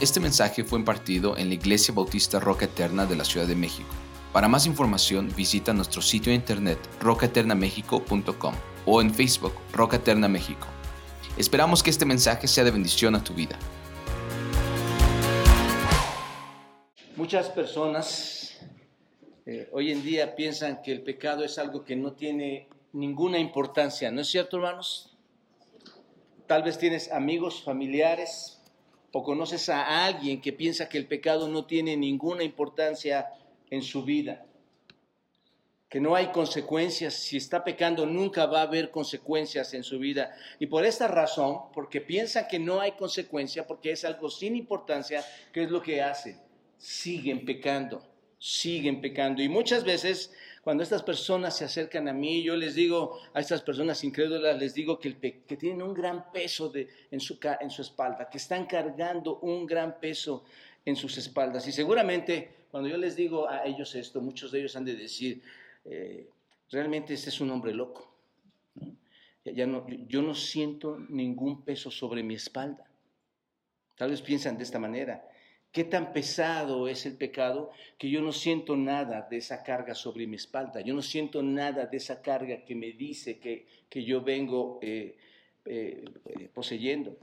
Este mensaje fue impartido en la Iglesia Bautista Roca Eterna de la Ciudad de México. Para más información visita nuestro sitio de internet rocaeternamexico.com o en Facebook Roca Eterna México. Esperamos que este mensaje sea de bendición a tu vida. Muchas personas eh, hoy en día piensan que el pecado es algo que no tiene ninguna importancia, ¿no es cierto, hermanos? Tal vez tienes amigos, familiares o conoces a alguien que piensa que el pecado no tiene ninguna importancia en su vida, que no hay consecuencias, si está pecando nunca va a haber consecuencias en su vida. Y por esta razón, porque piensan que no hay consecuencia, porque es algo sin importancia, ¿qué es lo que hacen? Siguen pecando, siguen pecando. Y muchas veces cuando estas personas se acercan a mí, yo les digo a estas personas incrédulas, les digo que, que tienen un gran peso de, en, su, en su espalda, que están cargando un gran peso en sus espaldas. Y seguramente cuando yo les digo a ellos esto, muchos de ellos han de decir, eh, realmente este es un hombre loco. Ya no, yo no siento ningún peso sobre mi espalda. Tal vez piensan de esta manera. ¿Qué tan pesado es el pecado que yo no siento nada de esa carga sobre mi espalda? Yo no siento nada de esa carga que me dice que, que yo vengo eh, eh, eh, poseyendo.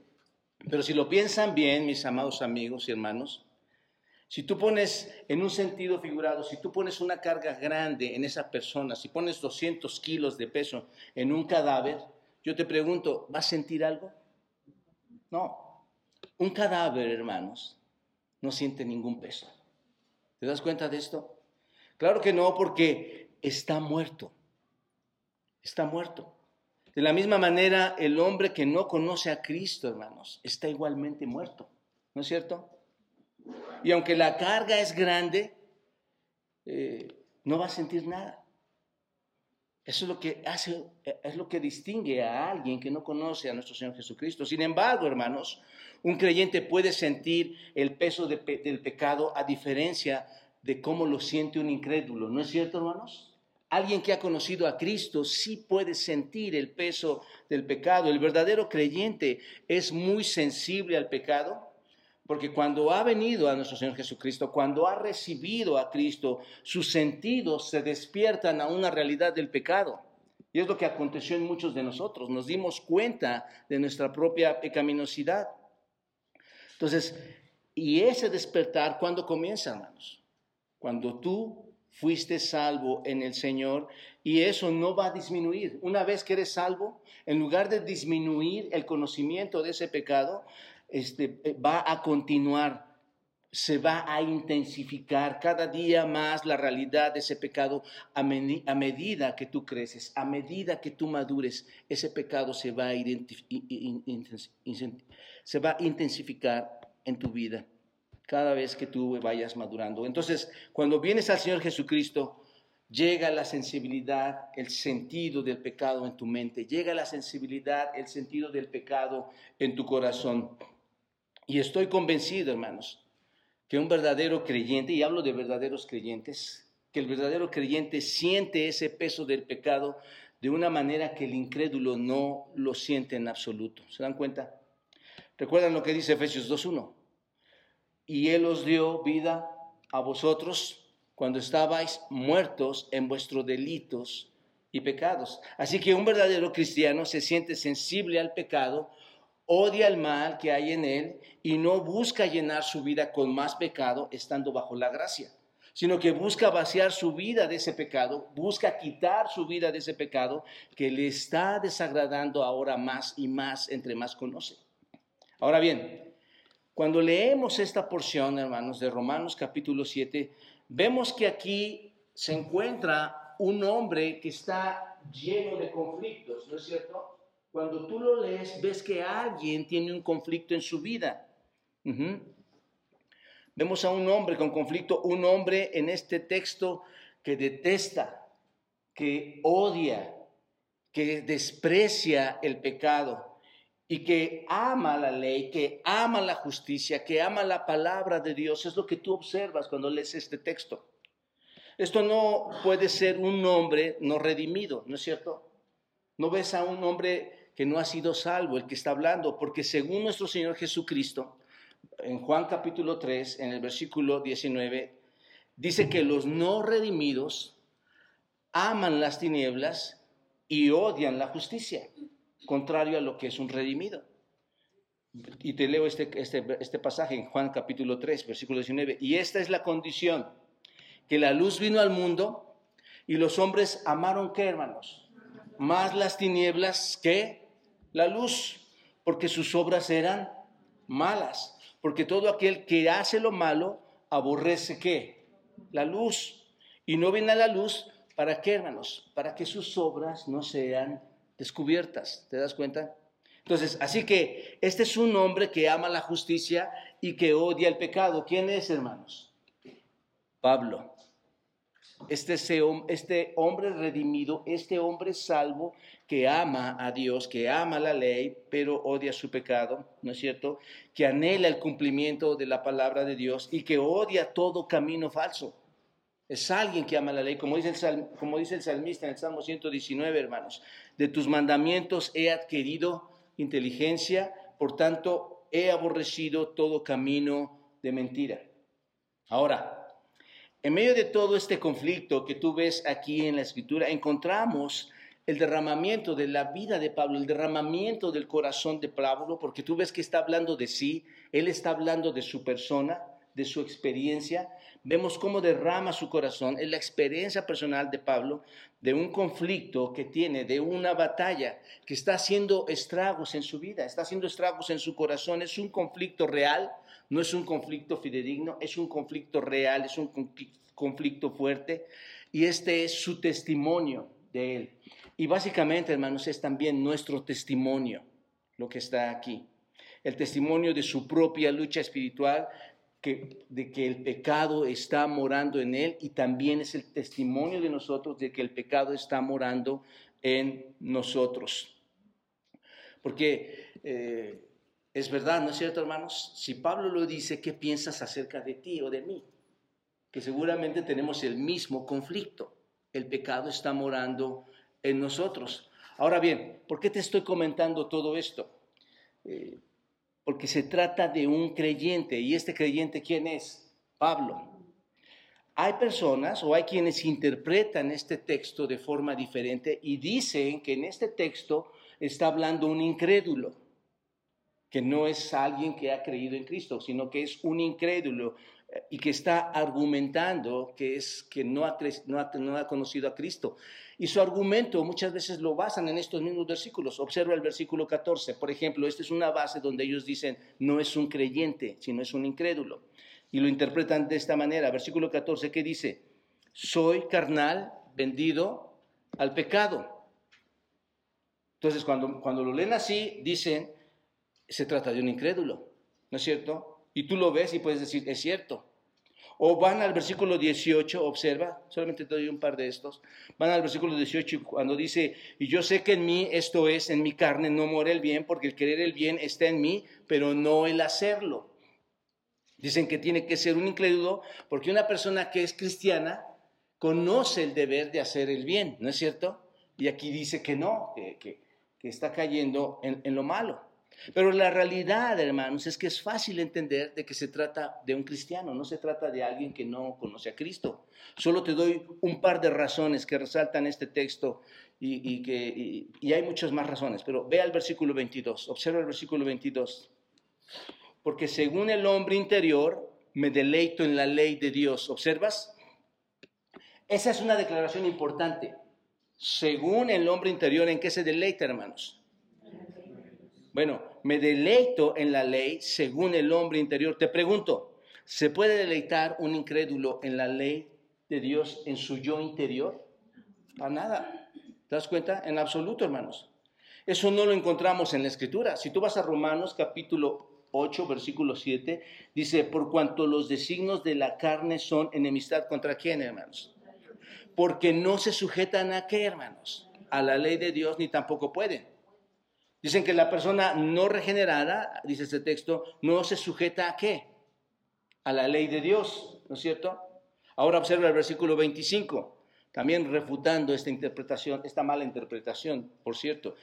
Pero si lo piensan bien, mis amados amigos y hermanos, si tú pones en un sentido figurado, si tú pones una carga grande en esa persona, si pones 200 kilos de peso en un cadáver, yo te pregunto, ¿va a sentir algo? No. Un cadáver, hermanos, no siente ningún peso. ¿Te das cuenta de esto? Claro que no, porque está muerto. Está muerto. De la misma manera, el hombre que no conoce a Cristo, hermanos, está igualmente muerto. ¿No es cierto? Y aunque la carga es grande, eh, no va a sentir nada. Eso es lo que hace, es lo que distingue a alguien que no conoce a nuestro Señor Jesucristo. Sin embargo, hermanos, un creyente puede sentir el peso del pecado a diferencia de cómo lo siente un incrédulo. ¿No es cierto, hermanos? Alguien que ha conocido a Cristo sí puede sentir el peso del pecado. El verdadero creyente es muy sensible al pecado porque cuando ha venido a nuestro Señor Jesucristo, cuando ha recibido a Cristo, sus sentidos se despiertan a una realidad del pecado. Y es lo que aconteció en muchos de nosotros. Nos dimos cuenta de nuestra propia pecaminosidad. Entonces, y ese despertar, ¿cuándo comienza, hermanos? Cuando tú fuiste salvo en el Señor y eso no va a disminuir. Una vez que eres salvo, en lugar de disminuir el conocimiento de ese pecado, este, eh, va a continuar, se va a intensificar cada día más la realidad de ese pecado a, medida que tú creces, a medida que tú madures, ese pecado se va, a se va a intensificar en tu vida cada vez que tú vayas madurando. Entonces, cuando vienes al Señor Jesucristo, llega la sensibilidad, el sentido del pecado en tu mente, llega la sensibilidad, el sentido del pecado en tu corazón. Y estoy convencido, hermanos, que un verdadero creyente, y hablo de verdaderos creyentes, que el verdadero creyente siente ese peso del pecado de una manera que el incrédulo no lo siente en absoluto. ¿Se dan cuenta? Recuerdan lo que dice Efesios 2.1. Y Él os dio vida a vosotros cuando estabais muertos en vuestros delitos y pecados. Así que un verdadero cristiano se siente sensible al pecado odia el mal que hay en él y no busca llenar su vida con más pecado estando bajo la gracia, sino que busca vaciar su vida de ese pecado, busca quitar su vida de ese pecado que le está desagradando ahora más y más entre más conoce. Ahora bien, cuando leemos esta porción, hermanos, de Romanos capítulo 7, vemos que aquí se encuentra un hombre que está lleno de conflictos, ¿no es cierto? Cuando tú lo lees, ves que alguien tiene un conflicto en su vida. Vemos a un hombre con conflicto, un hombre en este texto que detesta, que odia, que desprecia el pecado y que ama la ley, que ama la justicia, que ama la palabra de Dios. Es lo que tú observas cuando lees este texto. Esto no puede ser un hombre no redimido, ¿no es cierto? No ves a un hombre que no ha sido salvo el que está hablando, porque según nuestro Señor Jesucristo, en Juan capítulo 3, en el versículo 19, dice que los no redimidos aman las tinieblas y odian la justicia, contrario a lo que es un redimido. Y te leo este, este, este pasaje en Juan capítulo 3, versículo 19. Y esta es la condición, que la luz vino al mundo y los hombres amaron, ¿qué hermanos? Más las tinieblas que la luz, porque sus obras eran malas. Porque todo aquel que hace lo malo aborrece qué? La luz. Y no viene a la luz, ¿para qué, hermanos? Para que sus obras no sean descubiertas. ¿Te das cuenta? Entonces, así que este es un hombre que ama la justicia y que odia el pecado. ¿Quién es, hermanos? Pablo. Este, este hombre redimido, este hombre salvo que ama a Dios, que ama la ley, pero odia su pecado, ¿no es cierto? Que anhela el cumplimiento de la palabra de Dios y que odia todo camino falso. Es alguien que ama la ley, como dice el, como dice el salmista en el Salmo 119, hermanos. De tus mandamientos he adquirido inteligencia, por tanto he aborrecido todo camino de mentira. Ahora, en medio de todo este conflicto que tú ves aquí en la escritura, encontramos el derramamiento de la vida de Pablo, el derramamiento del corazón de Pablo, porque tú ves que está hablando de sí, él está hablando de su persona, de su experiencia. Vemos cómo derrama su corazón, es la experiencia personal de Pablo de un conflicto que tiene, de una batalla que está haciendo estragos en su vida, está haciendo estragos en su corazón, es un conflicto real no es un conflicto fidedigno, es un conflicto real, es un conflicto fuerte y este es su testimonio de él. Y básicamente, hermanos, es también nuestro testimonio lo que está aquí. El testimonio de su propia lucha espiritual, de que el pecado está morando en él y también es el testimonio de nosotros de que el pecado está morando en nosotros. Porque eh, es verdad, ¿no es cierto, hermanos? Si Pablo lo dice, ¿qué piensas acerca de ti o de mí? Que seguramente tenemos el mismo conflicto. El pecado está morando en nosotros. Ahora bien, ¿por qué te estoy comentando todo esto? Eh, porque se trata de un creyente. ¿Y este creyente quién es? Pablo. Hay personas o hay quienes interpretan este texto de forma diferente y dicen que en este texto está hablando un incrédulo que no es alguien que ha creído en Cristo, sino que es un incrédulo eh, y que está argumentando que es que no ha, no ha, no ha conocido a Cristo. Y su argumento muchas veces lo basan en estos mismos versículos. Observa el versículo 14, por ejemplo, esta es una base donde ellos dicen no es un creyente, sino es un incrédulo. Y lo interpretan de esta manera. Versículo 14, ¿qué dice? Soy carnal, vendido al pecado. Entonces, cuando, cuando lo leen así, dicen, se trata de un incrédulo, ¿no es cierto? Y tú lo ves y puedes decir, es cierto. O van al versículo 18, observa, solamente te doy un par de estos. Van al versículo 18 cuando dice, y yo sé que en mí, esto es, en mi carne no muere el bien, porque el querer el bien está en mí, pero no el hacerlo. Dicen que tiene que ser un incrédulo, porque una persona que es cristiana conoce el deber de hacer el bien, ¿no es cierto? Y aquí dice que no, que, está cayendo en lo malo. Pero la realidad, hermanos, es que es fácil entender de que se trata de un cristiano, no se trata de alguien que no conoce a Cristo. Solo te doy un par de razones que resaltan este texto y, que, y hay muchas más razones, pero ve al versículo 22, observa el versículo 22. Porque según el hombre interior, me deleito en la ley de Dios. ¿Observas? Esa es una declaración importante. Según el hombre interior, ¿en qué se deleita, hermanos? Bueno, me deleito en la ley según el hombre interior. Te pregunto, ¿se puede deleitar un incrédulo en la ley de Dios en su yo interior? Para nada. ¿Te das cuenta? En absoluto, hermanos. Eso no lo encontramos en la escritura. Si tú vas a Romanos capítulo 8, versículo 7, dice, por cuanto los designos de la carne son enemistad contra quién, hermanos? Porque no se sujetan a qué, hermanos? A la ley de Dios ni tampoco pueden. Dicen que la persona no regenerada, dice este texto, no se sujeta a qué? A la ley de Dios, ¿no es cierto? Ahora observa el versículo 25, también refutando esta interpretación, esta mala interpretación, por cierto.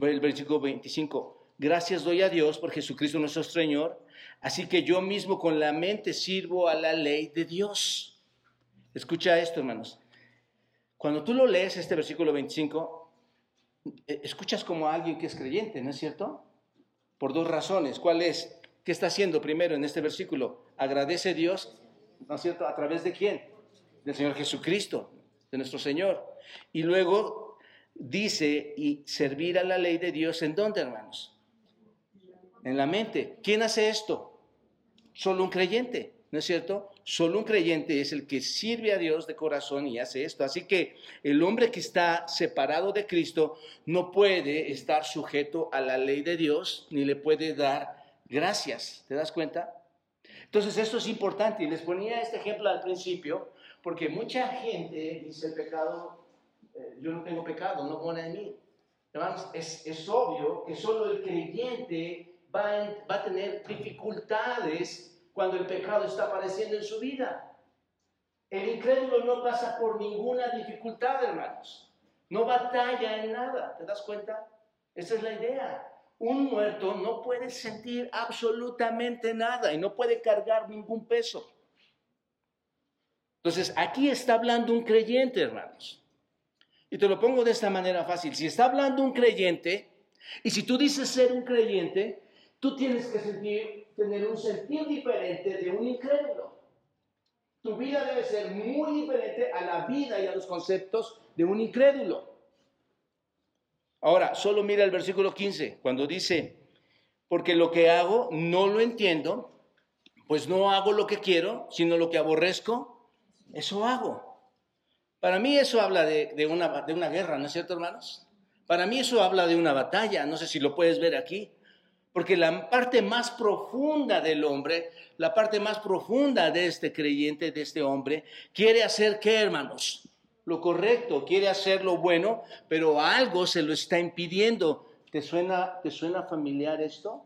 El versículo 25, gracias doy a Dios por Jesucristo nuestro Señor, así que yo mismo con la mente sirvo a la ley de Dios. Escucha esto, hermanos. Cuando tú lo lees, este versículo 25, eh, escuchas como a alguien que es creyente, ¿no es cierto? Por dos razones. ¿Cuál es? ¿Qué está haciendo primero en este versículo? Agradece a Dios, ¿no es cierto? ¿A través de quién? Del Señor Jesucristo, de nuestro Señor. Y luego dice, y servir a la ley de Dios, ¿en dónde, hermanos? En la mente. ¿Quién hace esto? Solo un creyente, ¿no es cierto? Solo un creyente es el que sirve a Dios de corazón y hace esto. Así que el hombre que está separado de Cristo no puede estar sujeto a la ley de Dios ni le puede dar gracias. ¿Te das cuenta? Entonces esto es importante y les ponía este ejemplo al principio porque mucha gente dice el pecado, eh, yo no tengo pecado, no pone en mí. Hermanos, es, obvio que solo el creyente va a tener dificultades cuando el pecado está apareciendo en su vida. El incrédulo no pasa por ninguna dificultad, hermanos. No batalla en nada. ¿Te das cuenta? Esa es la idea. Un muerto no puede sentir absolutamente nada y no puede cargar ningún peso. Entonces, aquí está hablando un creyente, hermanos. Y te lo pongo de esta manera fácil. Si está hablando un creyente, y si tú dices ser un creyente, tú tienes que sentir tener un sentido diferente de un incrédulo. Tu vida debe ser muy diferente a la vida y a los conceptos de un incrédulo. Ahora, solo mira el versículo 15, cuando dice, porque lo que hago no lo entiendo, pues no hago lo que quiero, sino lo que aborrezco, eso hago. Para mí eso habla de, de, una, de una guerra, ¿no es cierto, hermanos? Para mí eso habla de una batalla, no sé si lo puedes ver aquí. Porque la parte más profunda del hombre, la parte más profunda de este creyente, de este hombre, quiere hacer qué, hermanos? Lo correcto, quiere hacer lo bueno, pero algo se lo está impidiendo. ¿Te suena, ¿Te suena familiar esto?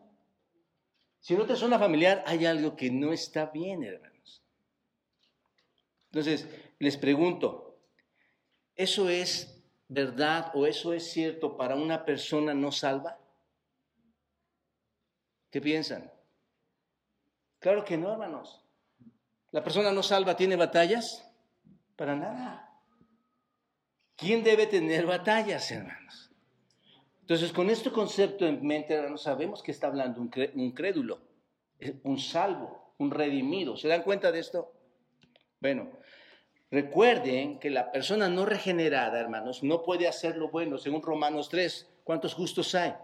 Si no te suena familiar, hay algo que no está bien, hermanos. Entonces, les pregunto, ¿eso es verdad o eso es cierto para una persona no salva? ¿Qué piensan? Claro que no, hermanos. ¿La persona no salva tiene batallas? Para nada. ¿Quién debe tener batallas, hermanos? Entonces, con este concepto en mente, hermanos, sabemos que está hablando un, crédulo, un salvo, un redimido. ¿Se dan cuenta de esto? Bueno, recuerden que la persona no regenerada, hermanos, no puede hacer lo bueno. Según Romanos 3, ¿cuántos justos hay?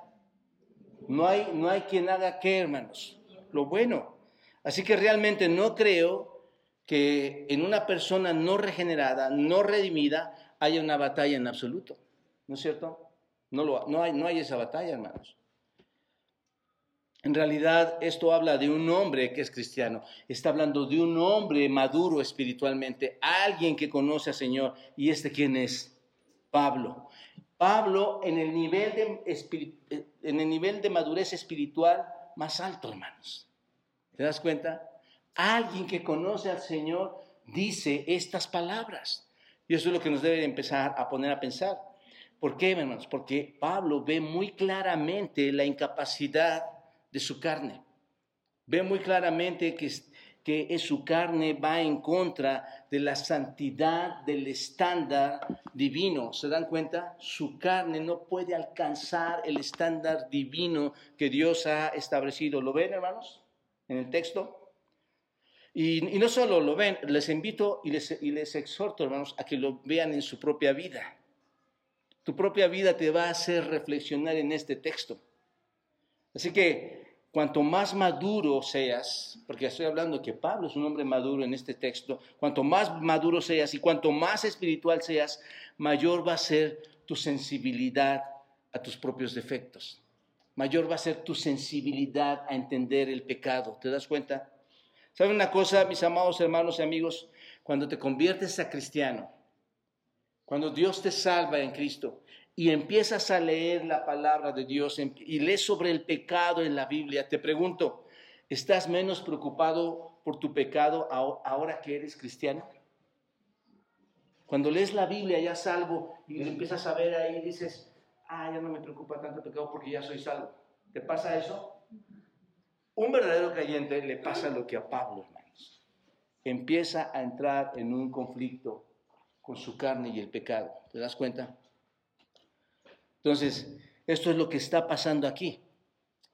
No hay, no hay quien haga qué, hermanos, lo bueno. Así que realmente no creo que en una persona no regenerada, no redimida, haya una batalla en absoluto. ¿No es cierto? No, lo, no, hay, no hay esa batalla, hermanos. En realidad esto habla de un hombre que es cristiano, está hablando de un hombre maduro espiritualmente, alguien que conoce al Señor. ¿Y este quién es? Pablo. Pablo en el nivel de, eh, en el nivel de madurez espiritual más alto, hermanos. ¿Te das cuenta? Alguien que conoce al Señor dice estas palabras. Y eso es lo que nos debe empezar a poner a pensar. ¿Por qué, hermanos? Porque Pablo ve muy claramente la incapacidad de su carne. Ve muy claramente que que en su carne va en contra de la santidad del estándar divino. ¿Se dan cuenta? Su carne no puede alcanzar el estándar divino que Dios ha establecido. ¿Lo ven, hermanos? En el texto. Y, no solo lo ven, les invito y les, y les exhorto, hermanos, a que lo vean en su propia vida. Tu propia vida te va a hacer reflexionar en este texto. Así que cuanto más maduro seas, porque estoy hablando que Pablo es un hombre maduro en este texto, cuanto más maduro seas y cuanto más espiritual seas, mayor va a ser tu sensibilidad a tus propios defectos. Mayor va a ser tu sensibilidad a entender el pecado. ¿Te das cuenta? ¿Saben una cosa, mis amados hermanos y amigos? Cuando te conviertes a cristiano, cuando Dios te salva en Cristo, y empiezas a leer la palabra de Dios y lees sobre el pecado en la Biblia, te pregunto, ¿estás menos preocupado por tu pecado ahora que eres cristiano? Cuando lees la Biblia ya salvo y empiezas a ver ahí, dices, ah, ya no me preocupa tanto el pecado porque ya soy salvo. ¿Te pasa eso? Un verdadero creyente le pasa lo que a Pablo, hermanos. Empieza a entrar en un conflicto con su carne y el pecado. ¿Te das cuenta? Entonces, esto es lo que está pasando aquí.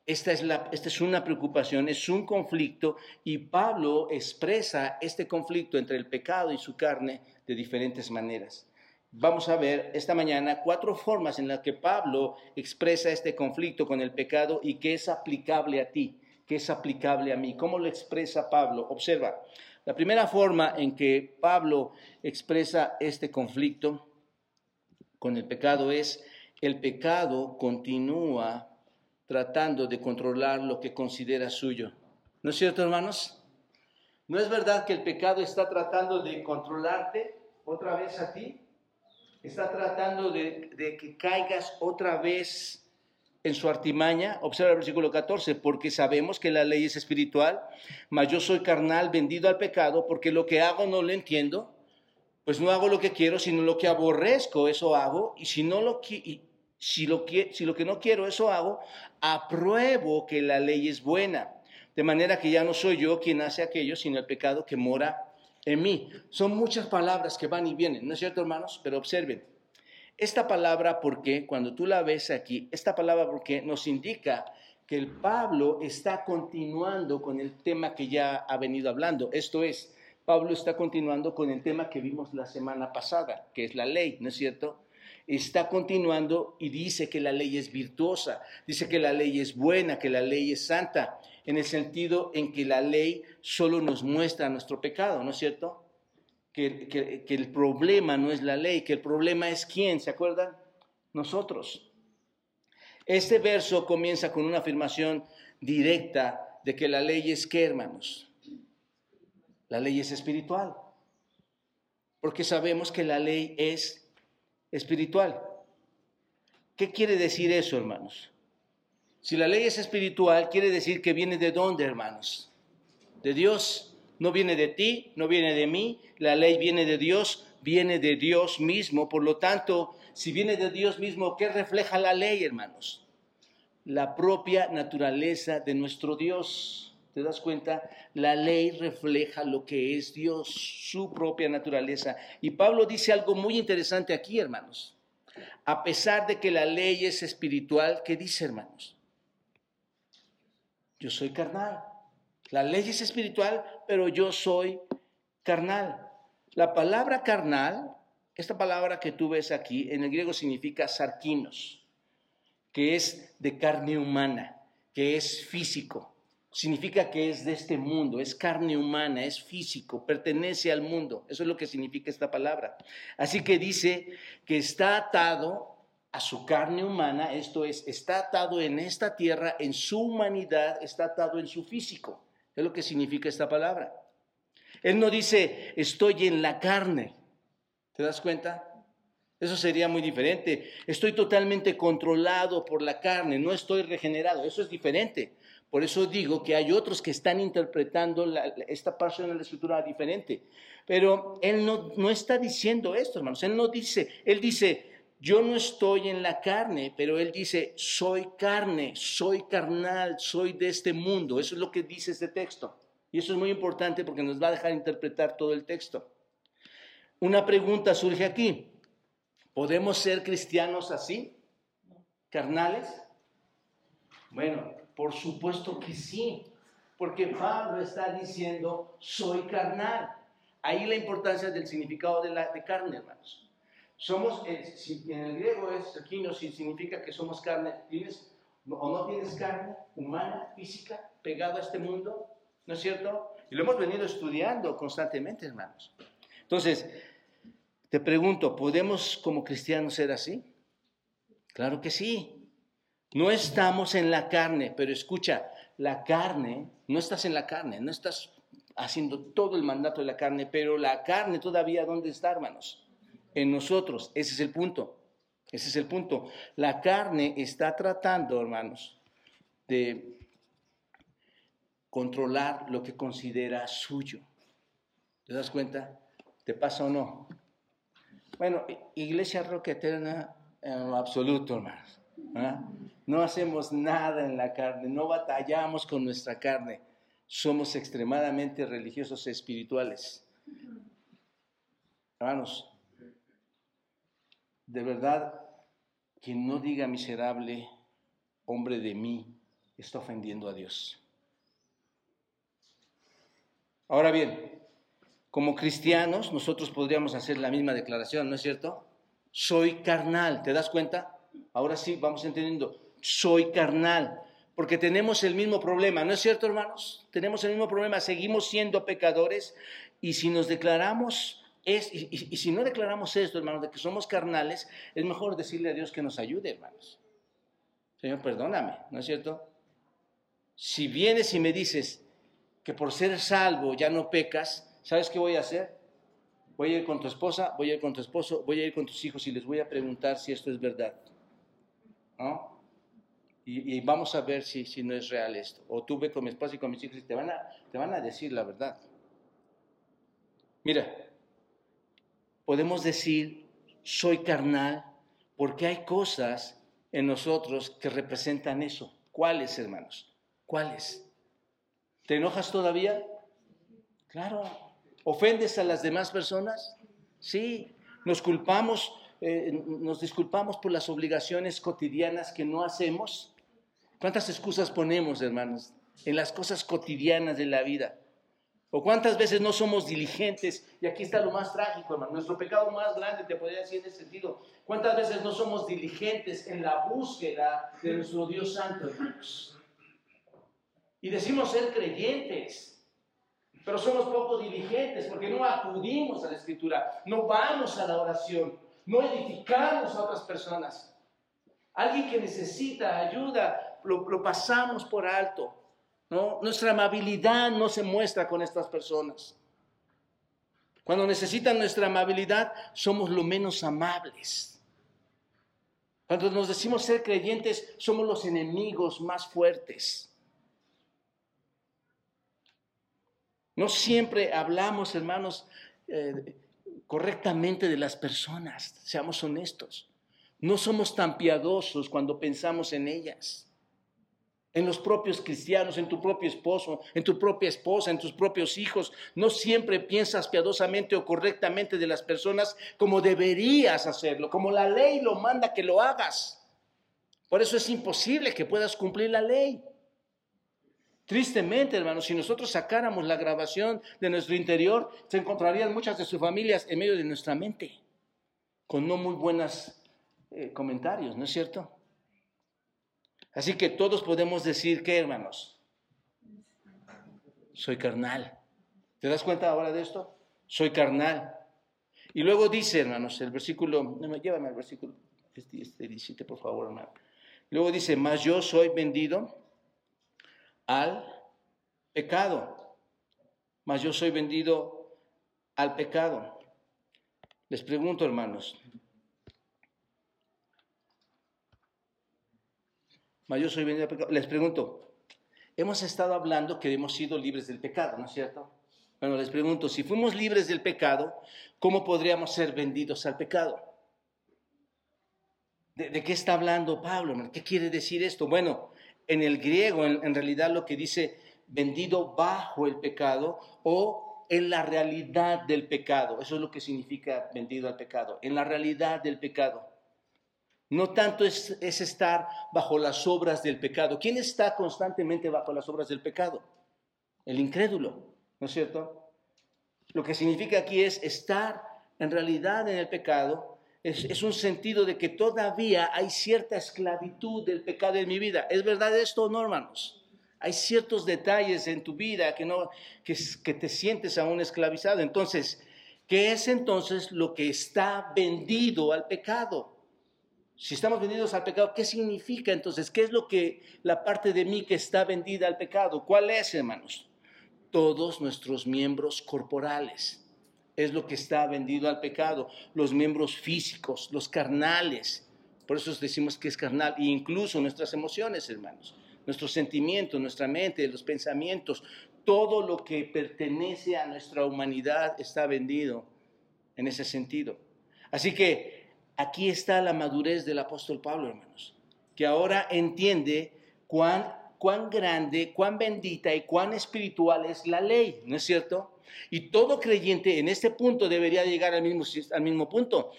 Esta es, la, esta es una preocupación, es un conflicto y Pablo expresa este conflicto entre el pecado y su carne de diferentes maneras. Vamos a ver esta mañana cuatro formas en las que Pablo expresa este conflicto con el pecado y que es aplicable a ti, que es aplicable a mí. ¿Cómo lo expresa Pablo? Observa, la primera forma en que Pablo expresa este conflicto con el pecado es el pecado continúa tratando de controlar lo que considera suyo. ¿No es cierto, hermanos? ¿No es verdad que el pecado está tratando de controlarte otra vez a ti? Está tratando de, que caigas otra vez en su artimaña. Observa el versículo 14, porque sabemos que la ley es espiritual, mas yo soy carnal, vendido al pecado, porque lo que hago no lo entiendo, pues no hago lo que quiero, sino lo que aborrezco, eso hago, y si no lo, si lo, que no quiero, eso hago, apruebo que la ley es buena. De manera que ya no soy yo quien hace aquello, sino el pecado que mora en mí. Son muchas palabras que van y vienen, ¿no es cierto, hermanos? Pero observen, esta palabra, ¿por qué? Cuando tú la ves aquí, esta palabra, ¿por qué? Nos indica que el Pablo está continuando con el tema que ya ha venido hablando. Esto es, Pablo está continuando con el tema que vimos la semana pasada, que es la ley, ¿no es cierto? Está continuando y dice que la ley es virtuosa, dice que la ley es buena, que la ley es santa, en el sentido en que la ley solo nos muestra nuestro pecado, ¿no es cierto? Que, el problema no es la ley, que el problema es quién, ¿se acuerdan? Nosotros. Este verso comienza con una afirmación directa de que la ley es qué, hermanos? La ley es espiritual. Porque sabemos que la ley es espiritual. ¿Qué quiere decir eso, hermanos? Si la ley es espiritual, quiere decir que viene de dónde, hermanos? De Dios. No viene de ti, no viene de mí. La ley viene de Dios, viene de Dios mismo. Por lo tanto, si viene de Dios mismo, ¿qué refleja la ley, hermanos? La propia naturaleza de nuestro Dios. ¿Te das cuenta? La ley refleja lo que es Dios, su propia naturaleza. Y Pablo dice algo muy interesante aquí, hermanos. A pesar de que la ley es espiritual, ¿qué dice, hermanos? Yo soy carnal. La ley es espiritual, pero yo soy carnal. La palabra carnal, esta palabra que tú ves aquí, en el griego significa sarquinos, que es de carne humana, que es físico significa que es de este mundo, es carne humana, es físico, pertenece al mundo. Eso es lo que significa esta palabra. Así que dice que está atado a su carne humana, esto es, está atado en esta tierra, en su humanidad, está atado en su físico. Es lo que significa esta palabra. Él no dice, estoy en la carne. ¿Te das cuenta? Eso sería muy diferente. Estoy totalmente controlado por la carne, no estoy regenerado. Eso es diferente. Por eso digo que hay otros que están interpretando esta parte de la escritura diferente. Pero él no, no está diciendo esto, hermanos. Él no dice, él dice, yo no estoy en la carne, pero él dice, soy carne, soy carnal, soy de este mundo. Eso es lo que dice este texto. Y eso es muy importante porque nos va a dejar interpretar todo el texto. Una pregunta surge aquí. ¿Podemos ser cristianos así? ¿Carnales? Bueno, por supuesto que sí, porque Pablo está diciendo, soy carnal. Ahí la importancia del significado de, la, de carne, hermanos. Somos, eh, si en el griego es aquí no significa que somos carne, tienes o no tienes carne humana, física, pegado a este mundo, ¿no es cierto? Y lo hemos venido estudiando constantemente, hermanos. Entonces, te pregunto, ¿podemos como cristianos ser así? Claro que sí. No estamos en la carne, pero escucha, la carne, no estás en la carne, no estás haciendo todo el mandato de la carne, pero la carne todavía, ¿dónde está, hermanos? En nosotros, ese es el punto, ese es el punto. La carne está tratando, hermanos, de controlar lo que considera suyo. ¿Te das cuenta? ¿Te pasa o no? Bueno, Iglesia Roca Eterna en lo absoluto, hermanos. ¿Ah? No hacemos nada en la carne, no batallamos con nuestra carne. Somos extremadamente religiosos e espirituales. Hermanos, de verdad, quien no diga miserable, hombre de mí, está ofendiendo a Dios. Ahora bien, como cristianos, nosotros podríamos hacer la misma declaración, ¿no es cierto? Soy carnal, ¿te das cuenta? Ahora sí, vamos entendiendo. Soy carnal, porque tenemos el mismo problema, ¿no es cierto, hermanos? Tenemos el mismo problema, seguimos siendo pecadores y si nos declaramos es, y, si no declaramos esto, hermanos, de que somos carnales, es mejor decirle a Dios que nos ayude, hermanos. Señor, perdóname, ¿no es cierto? Si vienes y me dices que por ser salvo ya no pecas, ¿sabes qué voy a hacer? Voy a ir con tu esposa, voy a ir con tu esposo, voy a ir con tus hijos y les voy a preguntar si esto es verdad. ¿No? Y, vamos a ver si, si no es real esto. O tú ve con mi esposa y con mis hijos y te van a, te van a decir la verdad. Mira, podemos decir, soy carnal, porque hay cosas en nosotros que representan eso. ¿Cuáles, hermanos? ¿Cuáles? ¿Te enojas todavía? Claro. ¿Ofendes a las demás personas? Sí. ¿Nos culpamos, eh, nos disculpamos por las obligaciones cotidianas que no hacemos? ¿Cuántas excusas ponemos, hermanos, en las cosas cotidianas de la vida? ¿O cuántas veces no somos diligentes? Y aquí está lo más trágico, hermano. Nuestro pecado más grande, te podría decir en ese sentido. ¿Cuántas veces no somos diligentes en la búsqueda de nuestro Dios Santo, hermanos? Y decimos ser creyentes, pero somos poco diligentes porque no acudimos a la escritura, no vamos a la oración, no edificamos a otras personas. Alguien que necesita ayuda, lo, pasamos por alto. Nuestra amabilidad no se muestra con estas personas. Cuando necesitan nuestra amabilidad, somos lo menos amables. Cuando nos decimos ser creyentes, somos los enemigos más fuertes. No siempre hablamos, hermanos, eh, correctamente de las personas, seamos honestos. No somos tan piadosos cuando pensamos en ellas, en los propios cristianos, en tu propio esposo, en tu propia esposa, en tus propios hijos. No siempre piensas piadosamente o correctamente de las personas como deberías hacerlo, como la ley lo manda que lo hagas. Por eso es imposible que puedas cumplir la ley. Tristemente, hermanos, si nosotros sacáramos la grabación de nuestro interior, se encontrarían muchas de sus familias en medio de nuestra mente, con no muy buenos eh, comentarios, ¿no es cierto? Así que todos podemos decir que, hermanos, soy carnal. ¿Te das cuenta ahora de esto? Soy carnal. Y luego dice, hermanos, el versículo, no me llévame al versículo, este, este 17, por favor, hermano. Luego dice, mas yo soy vendido al pecado, mas yo soy vendido al pecado. Les pregunto, hermanos, mas yo soy vendido al pecado. Les pregunto, hemos estado hablando que hemos sido libres del pecado, ¿no es cierto? Bueno, les pregunto, si fuimos libres del pecado, ¿cómo podríamos ser vendidos al pecado? ¿De, qué está hablando Pablo? ¿Qué quiere decir esto? Bueno, en el griego, en, realidad lo que dice vendido bajo el pecado o en la realidad del pecado. Eso es lo que significa vendido al pecado, en la realidad del pecado. No tanto es, es, estar bajo las obras del pecado. ¿Quién está constantemente bajo las obras del pecado? El incrédulo, ¿no es cierto? Lo que significa aquí es estar en realidad en el pecado es, un sentido de que todavía hay cierta esclavitud del pecado en mi vida. ¿Es verdad esto o no, hermanos? Hay ciertos detalles en tu vida que, no, que, que te sientes aún esclavizado. Entonces, ¿qué es entonces lo que está vendido al pecado? Si estamos vendidos al pecado, ¿qué significa entonces? ¿Qué es lo que la parte de mí que está vendida al pecado? ¿Cuál es, hermanos? Todos nuestros miembros corporales es lo que está vendido al pecado, los miembros físicos, los carnales. Por eso decimos que es carnal, e incluso nuestras emociones, hermanos, nuestros sentimientos, nuestra mente, los pensamientos, todo lo que pertenece a nuestra humanidad está vendido en ese sentido. Así que aquí está la madurez del apóstol Pablo, hermanos, que ahora entiende cuán, cuán grande, cuán bendita y cuán espiritual es la ley, ¿no es cierto? Y todo creyente en este punto debería llegar al mismo, al mismo punto.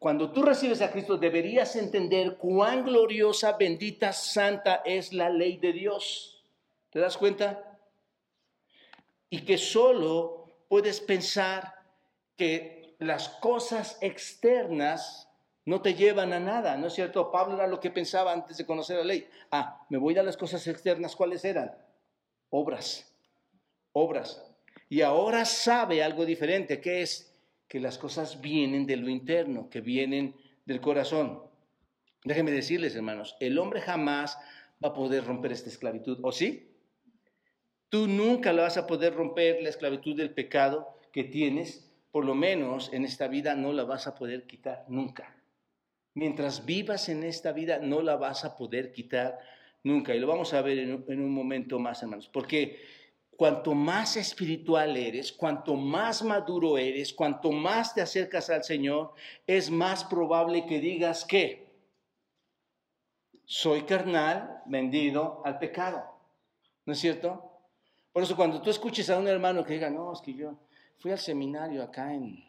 Cuando tú recibes a Cristo deberías entender cuán gloriosa, bendita, santa es la ley de Dios. ¿Te das cuenta? Y que solo puedes pensar que las cosas externas no te llevan a nada, ¿no es cierto? Pablo era lo que pensaba antes de conocer la ley. Ah, me voy a las cosas externas, ¿cuáles eran? Obras, obras. Y ahora sabe algo diferente, que es que las cosas vienen de lo interno, que vienen del corazón. Déjenme decirles, hermanos, el hombre jamás va a poder romper esta esclavitud, ¿o sí? Tú nunca la vas a poder romper la esclavitud del pecado que tienes, por lo menos en esta vida no la vas a poder quitar nunca. Mientras vivas en esta vida no la vas a poder quitar nunca. Y lo vamos a ver en, en un momento más, hermanos, porque cuanto más espiritual eres, cuanto más maduro eres, cuanto más te acercas al Señor, es más probable que digas que soy carnal vendido al pecado. ¿No es cierto? Por eso cuando tú escuches a un hermano que diga, no, es que yo fui al seminario acá en,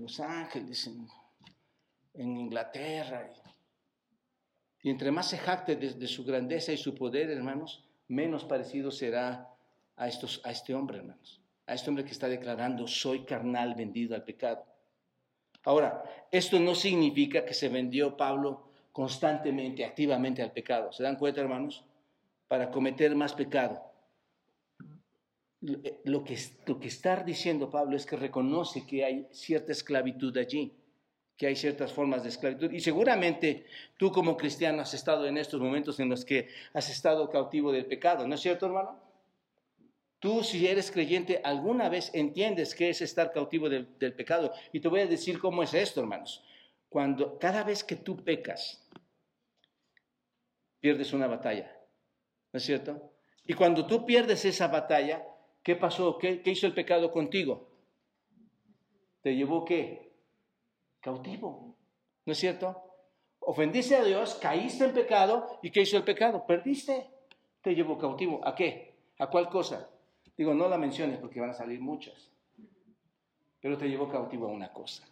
Los Ángeles, en, Inglaterra, y, entre más se jacte de su grandeza y su poder, hermanos, menos parecido será a, estos, a este hombre, hermanos. A este hombre que está declarando, soy carnal vendido al pecado. Ahora, esto no significa que se vendió Pablo constantemente, activamente al pecado. ¿Se dan cuenta, hermanos? Para cometer más pecado. Lo que, lo que está diciendo Pablo es que reconoce que hay cierta esclavitud allí, que hay ciertas formas de esclavitud. Y seguramente tú como cristiano has estado en estos momentos en los que has estado cautivo del pecado, ¿no es cierto, hermano? Tú, si eres creyente, alguna vez entiendes qué es estar cautivo del, pecado. Y te voy a decir cómo es esto, hermanos. Cuando cada vez que tú pecas, pierdes una batalla. ¿No es cierto? Y cuando tú pierdes esa batalla, ¿qué pasó? ¿Qué, qué hizo el pecado contigo? ¿Te llevó qué? Cautivo. ¿No es cierto? Ofendiste a Dios, caíste en pecado, ¿y qué hizo el pecado? Perdiste. Te llevó cautivo. ¿A qué? ¿A cuál cosa? Digo, no la menciones porque van a salir muchas. Pero te llevó cautivo a una cosa.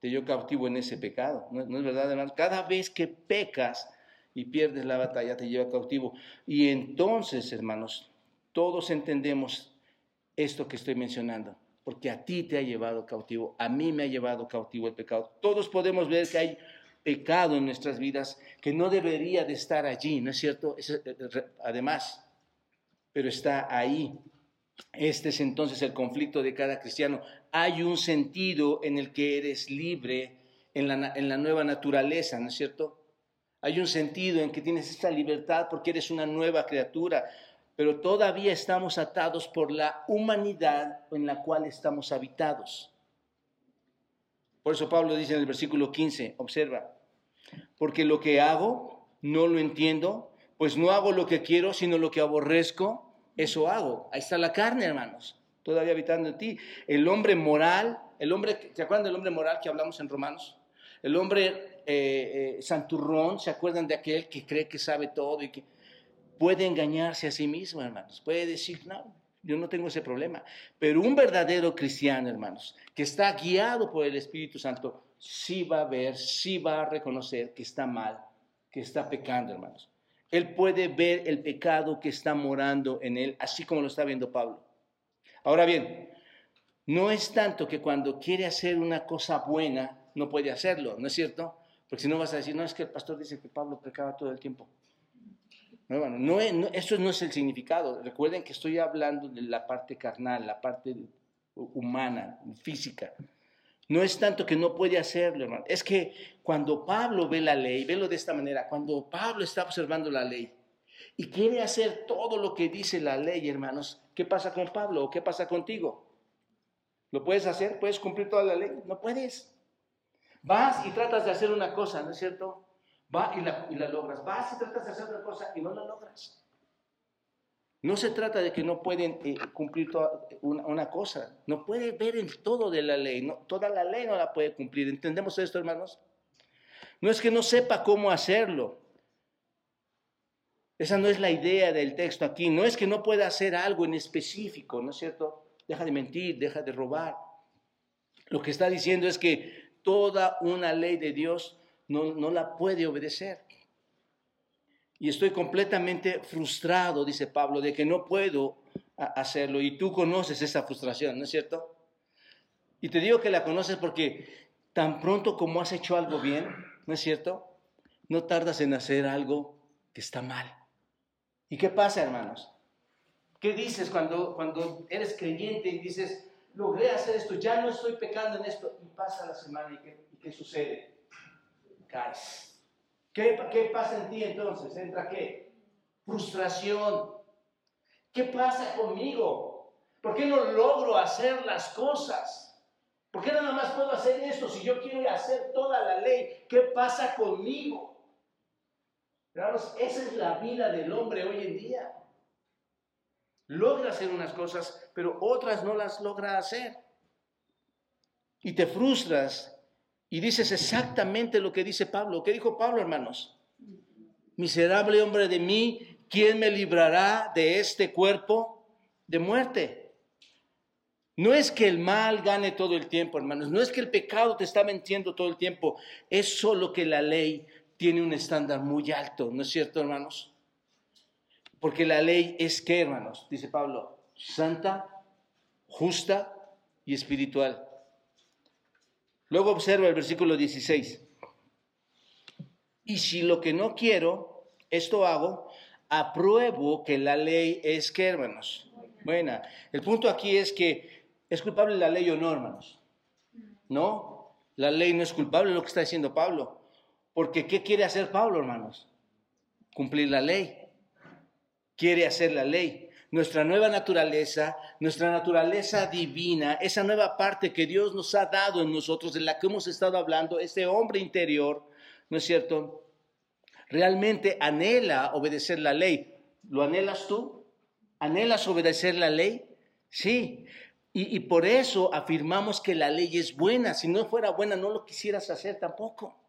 Te llevó cautivo en ese pecado. ¿No, es verdad, hermano? Cada vez que pecas y pierdes la batalla, te lleva cautivo. Y entonces, hermanos, todos entendemos esto que estoy mencionando. Porque a ti te ha llevado cautivo, a mí me ha llevado cautivo el pecado. Todos podemos ver que hay pecado en nuestras vidas que no debería de estar allí, ¿no es cierto? Eh, eh, además, pero está ahí. Este es entonces el conflicto de cada cristiano. Hay un sentido en el que eres libre en la, nueva naturaleza, ¿no es cierto? Hay un sentido en que tienes esta libertad porque eres una nueva criatura, pero todavía estamos atados por la humanidad en la cual estamos habitados. Por eso Pablo dice en el versículo 15, observa, porque lo que hago no lo entiendo, pues no hago lo que quiero, sino lo que aborrezco eso hago. Ahí está la carne, hermanos, todavía habitando en ti. El hombre moral, el hombre, ¿se acuerdan del hombre moral que hablamos en Romanos? El hombre eh, eh, santurrón, ¿se acuerdan de aquel que cree que sabe todo y que puede engañarse a sí mismo, hermanos? Puede decir, no, yo no tengo ese problema. Pero un verdadero cristiano, hermanos, que está guiado por el Espíritu Santo, sí va a ver, sí va a reconocer que está mal, que está pecando, hermanos. Él puede ver el pecado que está morando en él, así como lo está viendo Pablo. Ahora bien, no es tanto que cuando quiere hacer una cosa buena, no puede hacerlo, ¿no es cierto? Porque si no vas a decir, no, es que el pastor dice que Pablo pecaba todo el tiempo. No, bueno, no, eso no es el significado. Recuerden que estoy hablando de la parte carnal, la parte humana, física. No es tanto que no puede hacerlo, hermano. Es que cuando Pablo ve la ley, velo de esta manera, cuando Pablo está observando la ley y quiere hacer todo lo que dice la ley, hermanos, ¿qué pasa con Pablo o qué pasa contigo? ¿Lo puedes hacer? ¿Puedes cumplir toda la ley? No puedes. Vas y tratas de hacer una cosa, ¿no es cierto? Vas y la, y la logras. Vas y tratas de hacer otra cosa y no la logras. No se trata de que no pueden eh, cumplir toda una, cosa, no puede ver el todo de la ley, no, toda la ley no la puede cumplir. ¿Entendemos esto, hermanos? No es que no sepa cómo hacerlo, Esa no es la idea del texto aquí. No es que no pueda hacer algo en específico, ¿no es cierto? Deja de mentir, deja de robar. Lo que está diciendo es que toda una ley de Dios no, no la puede obedecer. Y estoy completamente frustrado, dice Pablo, de que no puedo hacerlo. Y tú conoces esa frustración, ¿no es cierto? Y te digo que la conoces porque tan pronto como has hecho algo bien, ¿no es cierto? No tardas en hacer algo que está mal. ¿Y qué pasa, hermanos? ¿Qué dices cuando, cuando eres creyente y dices, logré hacer esto, ya no estoy pecando en esto? Y pasa la semana y ¿qué, y qué sucede? Caes. ¿Qué, pasa en ti entonces? ¿Entra qué? Frustración. ¿Qué pasa conmigo? ¿Por qué no logro hacer las cosas? ¿Por qué nada más puedo hacer esto si yo quiero hacer toda la ley? ¿Qué pasa conmigo? Hermanos, esa es la vida del hombre hoy en día. Logra hacer unas cosas, pero otras no las logra hacer. Y te frustras y dices exactamente lo que dice Pablo. ¿Qué dijo Pablo, hermanos? Miserable hombre de mí, ¿quién me librará de este cuerpo de muerte? No es que el mal gane todo el tiempo, hermanos. No es que el pecado te está mintiendo todo el tiempo. Es solo que la ley tiene un estándar muy alto. ¿No es cierto, hermanos? Porque la ley es que, hermanos, dice Pablo, santa, justa y espiritual. Luego observa el versículo 16. Y si lo que no quiero, esto hago, apruebo que la ley es que, hermanos. Buena. El punto aquí es que es culpable la ley o no, hermanos. No, la ley no es culpable, lo que está diciendo Pablo. Porque ¿qué quiere hacer Pablo, hermanos? Cumplir la ley. Quiere hacer la ley nuestra nueva naturaleza, nuestra naturaleza divina, esa nueva parte que Dios nos ha dado en nosotros, de la que hemos estado hablando, ese hombre interior, ¿no es cierto? Realmente anhela obedecer la ley. ¿Lo anhelas tú? ¿Anhelas obedecer la ley? Sí. Y, y por eso afirmamos que la ley es buena. Si no fuera buena, no lo quisieras hacer tampoco.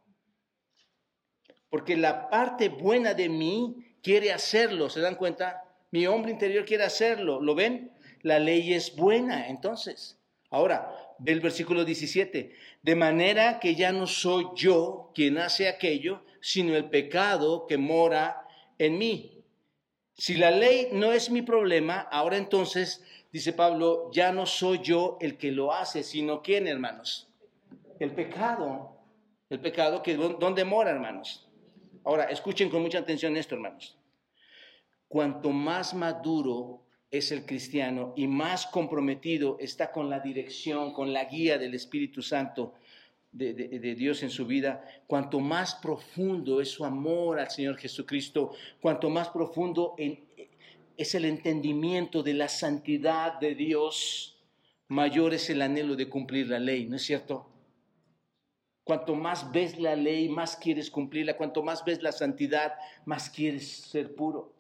Porque la parte buena de mí quiere hacerlo, ¿se dan cuenta? Mi hombre interior quiere hacerlo. ¿Lo ven? La ley es buena, entonces. Ahora, ve el versículo 17. De manera que ya no soy yo quien hace aquello, sino el pecado que mora en mí. Si la ley no es mi problema, ahora entonces, dice Pablo, ya no soy yo el que lo hace, sino quién, hermanos? El pecado. El pecado que ¿dónde mora, hermanos? Ahora, escuchen con mucha atención esto, hermanos. Cuanto más maduro es el cristiano y más comprometido está con la dirección, con la guía del Espíritu Santo de, Dios en su vida, cuanto más profundo es su amor al Señor Jesucristo, cuanto más profundo es el entendimiento de la santidad de Dios, mayor es el anhelo de cumplir la ley, ¿no es cierto? Cuanto más ves la ley, más quieres cumplirla. Cuanto más ves la santidad, más quieres ser puro.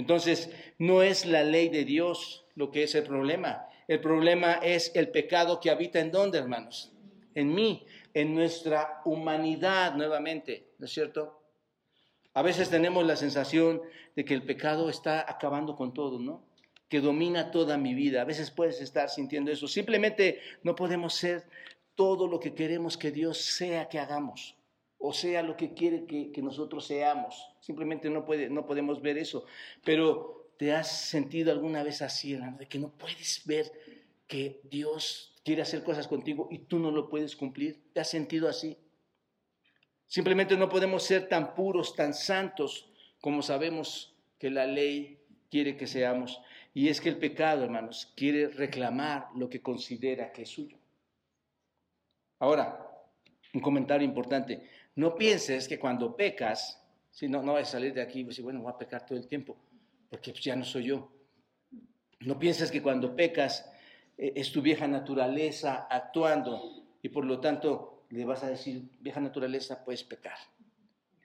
Entonces, no es la ley de Dios lo que es el problema. El problema es el pecado que habita en dónde, hermanos? En mí, en nuestra humanidad nuevamente, ¿no es cierto? A veces tenemos la sensación de que el pecado está acabando con todo, ¿no? Que domina toda mi vida. A veces puedes estar sintiendo eso. Simplemente no podemos ser todo lo que queremos que Dios sea que hagamos o sea lo que quiere que, nosotros seamos. Simplemente no, puede, no podemos ver eso. Pero ¿te has sentido alguna vez así, hermano? De que no puedes ver que Dios quiere hacer cosas contigo y tú no lo puedes cumplir. ¿Te has sentido así? Simplemente no podemos ser tan puros, tan santos como sabemos que la ley quiere que seamos. Y es que el pecado, hermanos, quiere reclamar lo que considera que es suyo. Ahora, un comentario importante. No pienses que cuando pecas, si no, no vas a salir de aquí y decir, bueno, voy a pecar todo el tiempo, porque pues, ya no soy yo. No pienses que cuando pecas eh, es tu vieja naturaleza actuando y por lo tanto le vas a decir, vieja naturaleza, puedes pecar.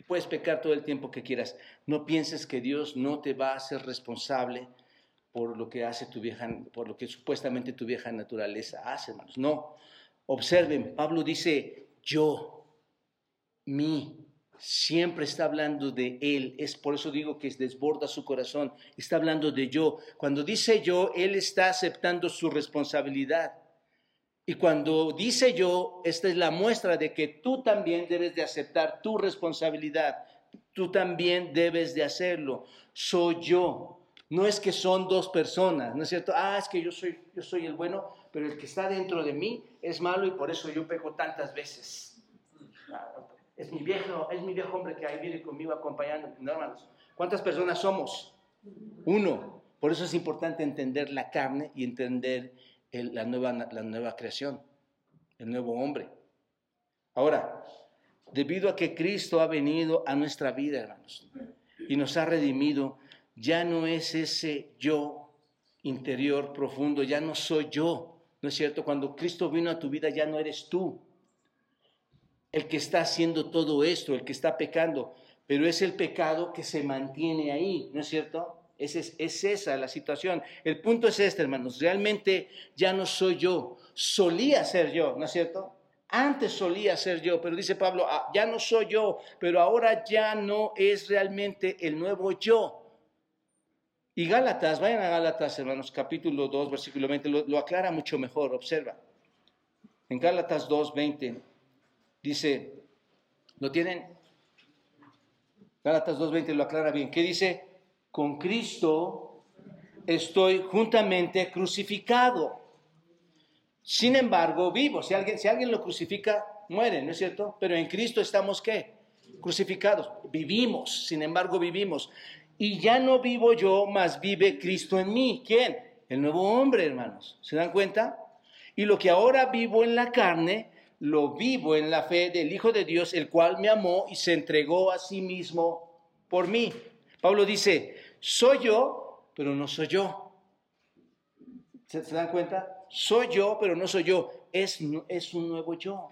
Puedes pecar todo el tiempo que quieras. No pienses que Dios no te va a hacer responsable por lo que hace tu vieja, por lo que supuestamente tu vieja naturaleza hace, hermanos. No. Observen, Pablo dice, yo, mí. Siempre está hablando de Él. Es por eso digo que desborda su corazón. Está hablando de yo. Cuando dice yo, Él está aceptando su responsabilidad. Y cuando dice yo, esta es la muestra de que tú también debes de aceptar tu responsabilidad. Tú también debes de hacerlo. Soy yo. No es que son dos personas, ¿no es cierto? Ah, es que yo soy, yo soy el bueno, pero el que está dentro de mí es malo y por eso yo peco tantas veces. Es mi viejo, es mi viejo hombre que ahí viene conmigo acompañando. No, hermanos. ¿Cuántas personas somos? Uno. Por eso es importante entender la carne y entender la, nueva, la nueva creación, el nuevo hombre. Ahora, debido a que Cristo ha venido a nuestra vida, hermanos, y nos ha redimido, ya no es ese yo interior profundo, ya no soy yo, ¿no es cierto? Cuando Cristo vino a tu vida ya no eres tú el que está haciendo todo esto, el que está pecando, pero es el pecado que se mantiene ahí, ¿no es cierto? Es, es, esa la situación. El punto es este, hermanos, realmente ya no soy yo, solía ser yo, ¿no es cierto? Antes solía ser yo, pero dice Pablo, ah, ya no soy yo, pero ahora ya no es realmente el nuevo yo. Y Gálatas, vayan a Gálatas, hermanos, capítulo 2, versículo 20, lo, lo aclara mucho mejor, observa. En Gálatas 2, 20, dice, ¿lo tienen? Gálatas 2.20 lo aclara bien. ¿Qué dice? Con Cristo estoy juntamente crucificado. Sin embargo, vivo. Si alguien, si alguien lo crucifica, muere, ¿no es cierto? Pero en Cristo estamos qué? Crucificados. Vivimos, sin embargo, vivimos. Y ya no vivo yo, mas vive Cristo en mí. ¿Quién? El nuevo hombre, hermanos. ¿Se dan cuenta? Y lo que ahora vivo en la carne, lo vivo en la fe del Hijo de Dios, el cual me amó y se entregó a sí mismo por mí. Pablo dice, soy yo, pero no soy yo. ¿Se, dan cuenta? Soy yo, pero no soy yo. Es, es un nuevo yo.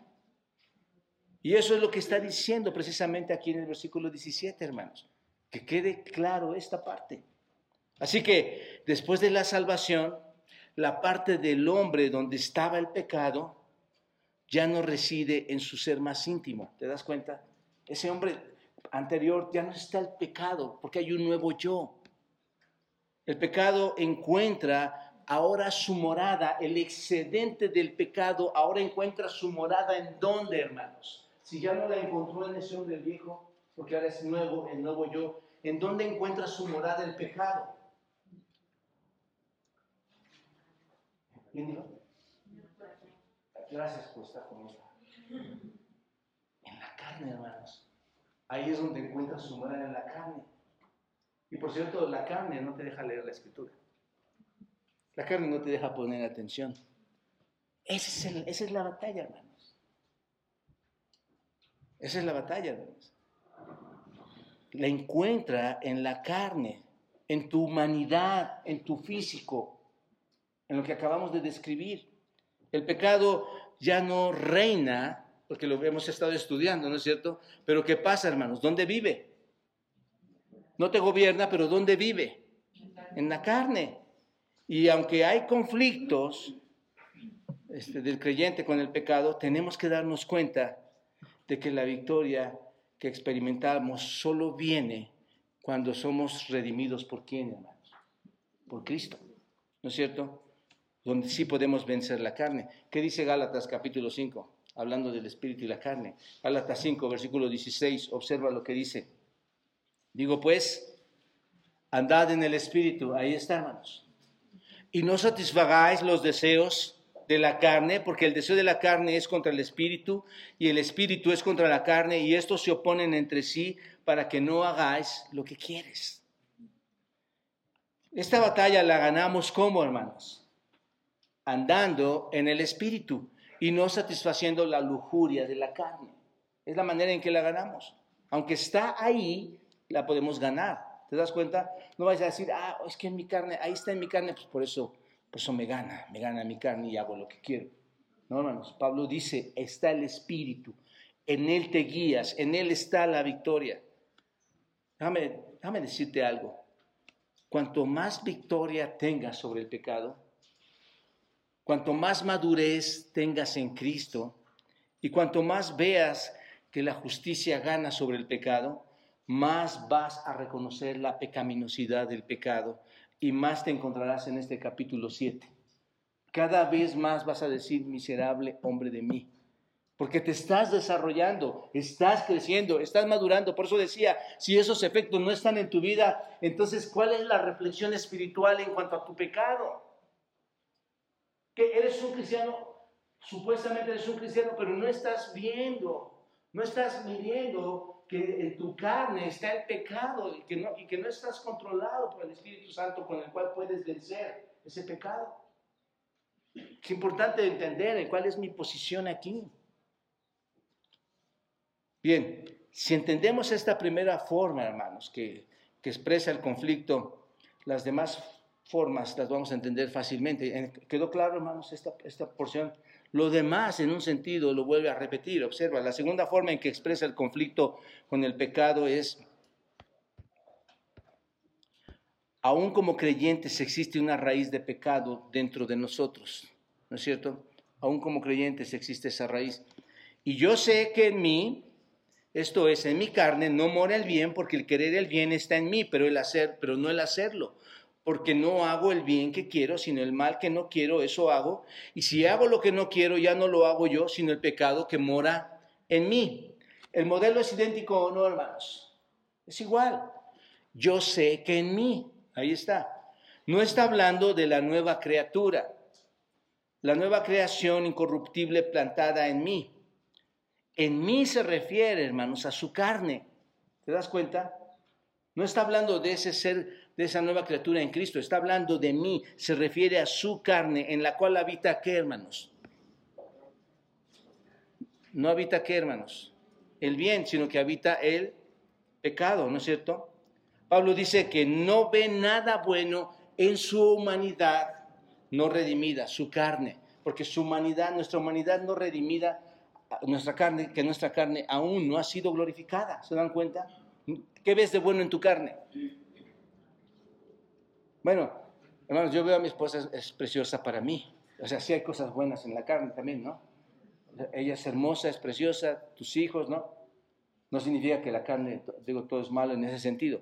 Y eso es lo que está diciendo precisamente aquí en el versículo 17, hermanos. Que quede claro esta parte. Así que después de la salvación, la parte del hombre donde estaba el pecado, ya no reside en su ser más íntimo. ¿Te das cuenta? Ese hombre anterior ya no está el pecado, porque hay un nuevo yo. El pecado encuentra ahora su morada, el excedente del pecado ahora encuentra su morada en dónde, hermanos. Si ya no la encontró en ese hombre viejo, porque ahora es nuevo, el nuevo yo, ¿en dónde encuentra su morada el pecado? Gracias por estar conmigo. En la carne, hermanos. Ahí es donde encuentras su morada en la carne. Y por cierto, la carne no te deja leer la escritura. La carne no te deja poner atención. Esa es, esa es la batalla, hermanos. Esa es la batalla, hermanos. La encuentra en la carne, en tu humanidad, en tu físico, en lo que acabamos de describir. El pecado ya no reina, porque lo hemos estado estudiando, ¿no es cierto? Pero ¿qué pasa, hermanos? ¿Dónde vive? No te gobierna, pero ¿dónde vive? En la carne. Y aunque hay conflictos este, del creyente con el pecado, tenemos que darnos cuenta de que la victoria que experimentamos solo viene cuando somos redimidos por quién, hermanos? Por Cristo. ¿No es cierto? Donde sí podemos vencer la carne. ¿Qué dice Gálatas capítulo 5? Hablando del espíritu y la carne. Gálatas 5, versículo 16, observa lo que dice. Digo pues, andad en el espíritu, ahí está, hermanos. Y no satisfagáis los deseos de la carne, porque el deseo de la carne es contra el espíritu y el espíritu es contra la carne y estos se oponen entre sí para que no hagáis lo que quieres. Esta batalla la ganamos como, hermanos? Andando en el Espíritu y no satisfaciendo la lujuria de la carne. Es la manera en que la ganamos. Aunque está ahí, la podemos ganar. ¿Te das cuenta? No vas a decir, ah, es que en mi carne, ahí está en mi carne, pues por eso, por eso me gana, me gana mi carne y hago lo que quiero. No, hermanos, Pablo dice, está el Espíritu, en Él te guías, en Él está la victoria. Déjame, déjame decirte algo. Cuanto más victoria tengas sobre el pecado, Cuanto más madurez tengas en Cristo y cuanto más veas que la justicia gana sobre el pecado, más vas a reconocer la pecaminosidad del pecado y más te encontrarás en este capítulo 7. Cada vez más vas a decir, miserable hombre de mí, porque te estás desarrollando, estás creciendo, estás madurando. Por eso decía, si esos efectos no están en tu vida, entonces, ¿cuál es la reflexión espiritual en cuanto a tu pecado? Que eres un cristiano, supuestamente eres un cristiano, pero no estás viendo, no estás midiendo que en tu carne está el pecado y que no, y que no estás controlado por el Espíritu Santo con el cual puedes vencer ese pecado. Es importante entender cuál es mi posición aquí. Bien, si entendemos esta primera forma, hermanos, que, expresa el conflicto, las demás formas las vamos a entender fácilmente. ¿Quedó claro, hermanos, esta, esta porción? Lo demás, en un sentido, lo vuelve a repetir. Observa, la segunda forma en que expresa el conflicto con el pecado es, aún como creyentes existe una raíz de pecado dentro de nosotros, ¿no es cierto? Aún como creyentes existe esa raíz. Y yo sé que en mí, esto es, en mi carne, no mora el bien, porque el querer el bien está en mí, pero el hacer, pero no el hacerlo porque no hago el bien que quiero, sino el mal que no quiero, eso hago. Y si hago lo que no quiero, ya no lo hago yo, sino el pecado que mora en mí. El modelo es idéntico o no, hermanos. Es igual. Yo sé que en mí, ahí está. No está hablando de la nueva criatura, la nueva creación incorruptible plantada en mí. En mí se refiere, hermanos, a su carne. ¿Te das cuenta? No está hablando de ese ser de esa nueva criatura en Cristo. Está hablando de mí, se refiere a su carne, en la cual habita qué, hermanos. No habita qué, hermanos. El bien, sino que habita el pecado, ¿no es cierto? Pablo dice que no ve nada bueno en su humanidad no redimida, su carne, porque su humanidad, nuestra humanidad no redimida, nuestra carne, que nuestra carne aún no ha sido glorificada. ¿Se dan cuenta? ¿Qué ves de bueno en tu carne? Bueno, hermanos, yo veo a mi esposa, es, preciosa para mí. O sea, sí hay cosas buenas en la carne también, ¿no? Ella es hermosa, es preciosa, tus hijos, ¿no? No significa que la carne, digo, todo es malo en ese sentido.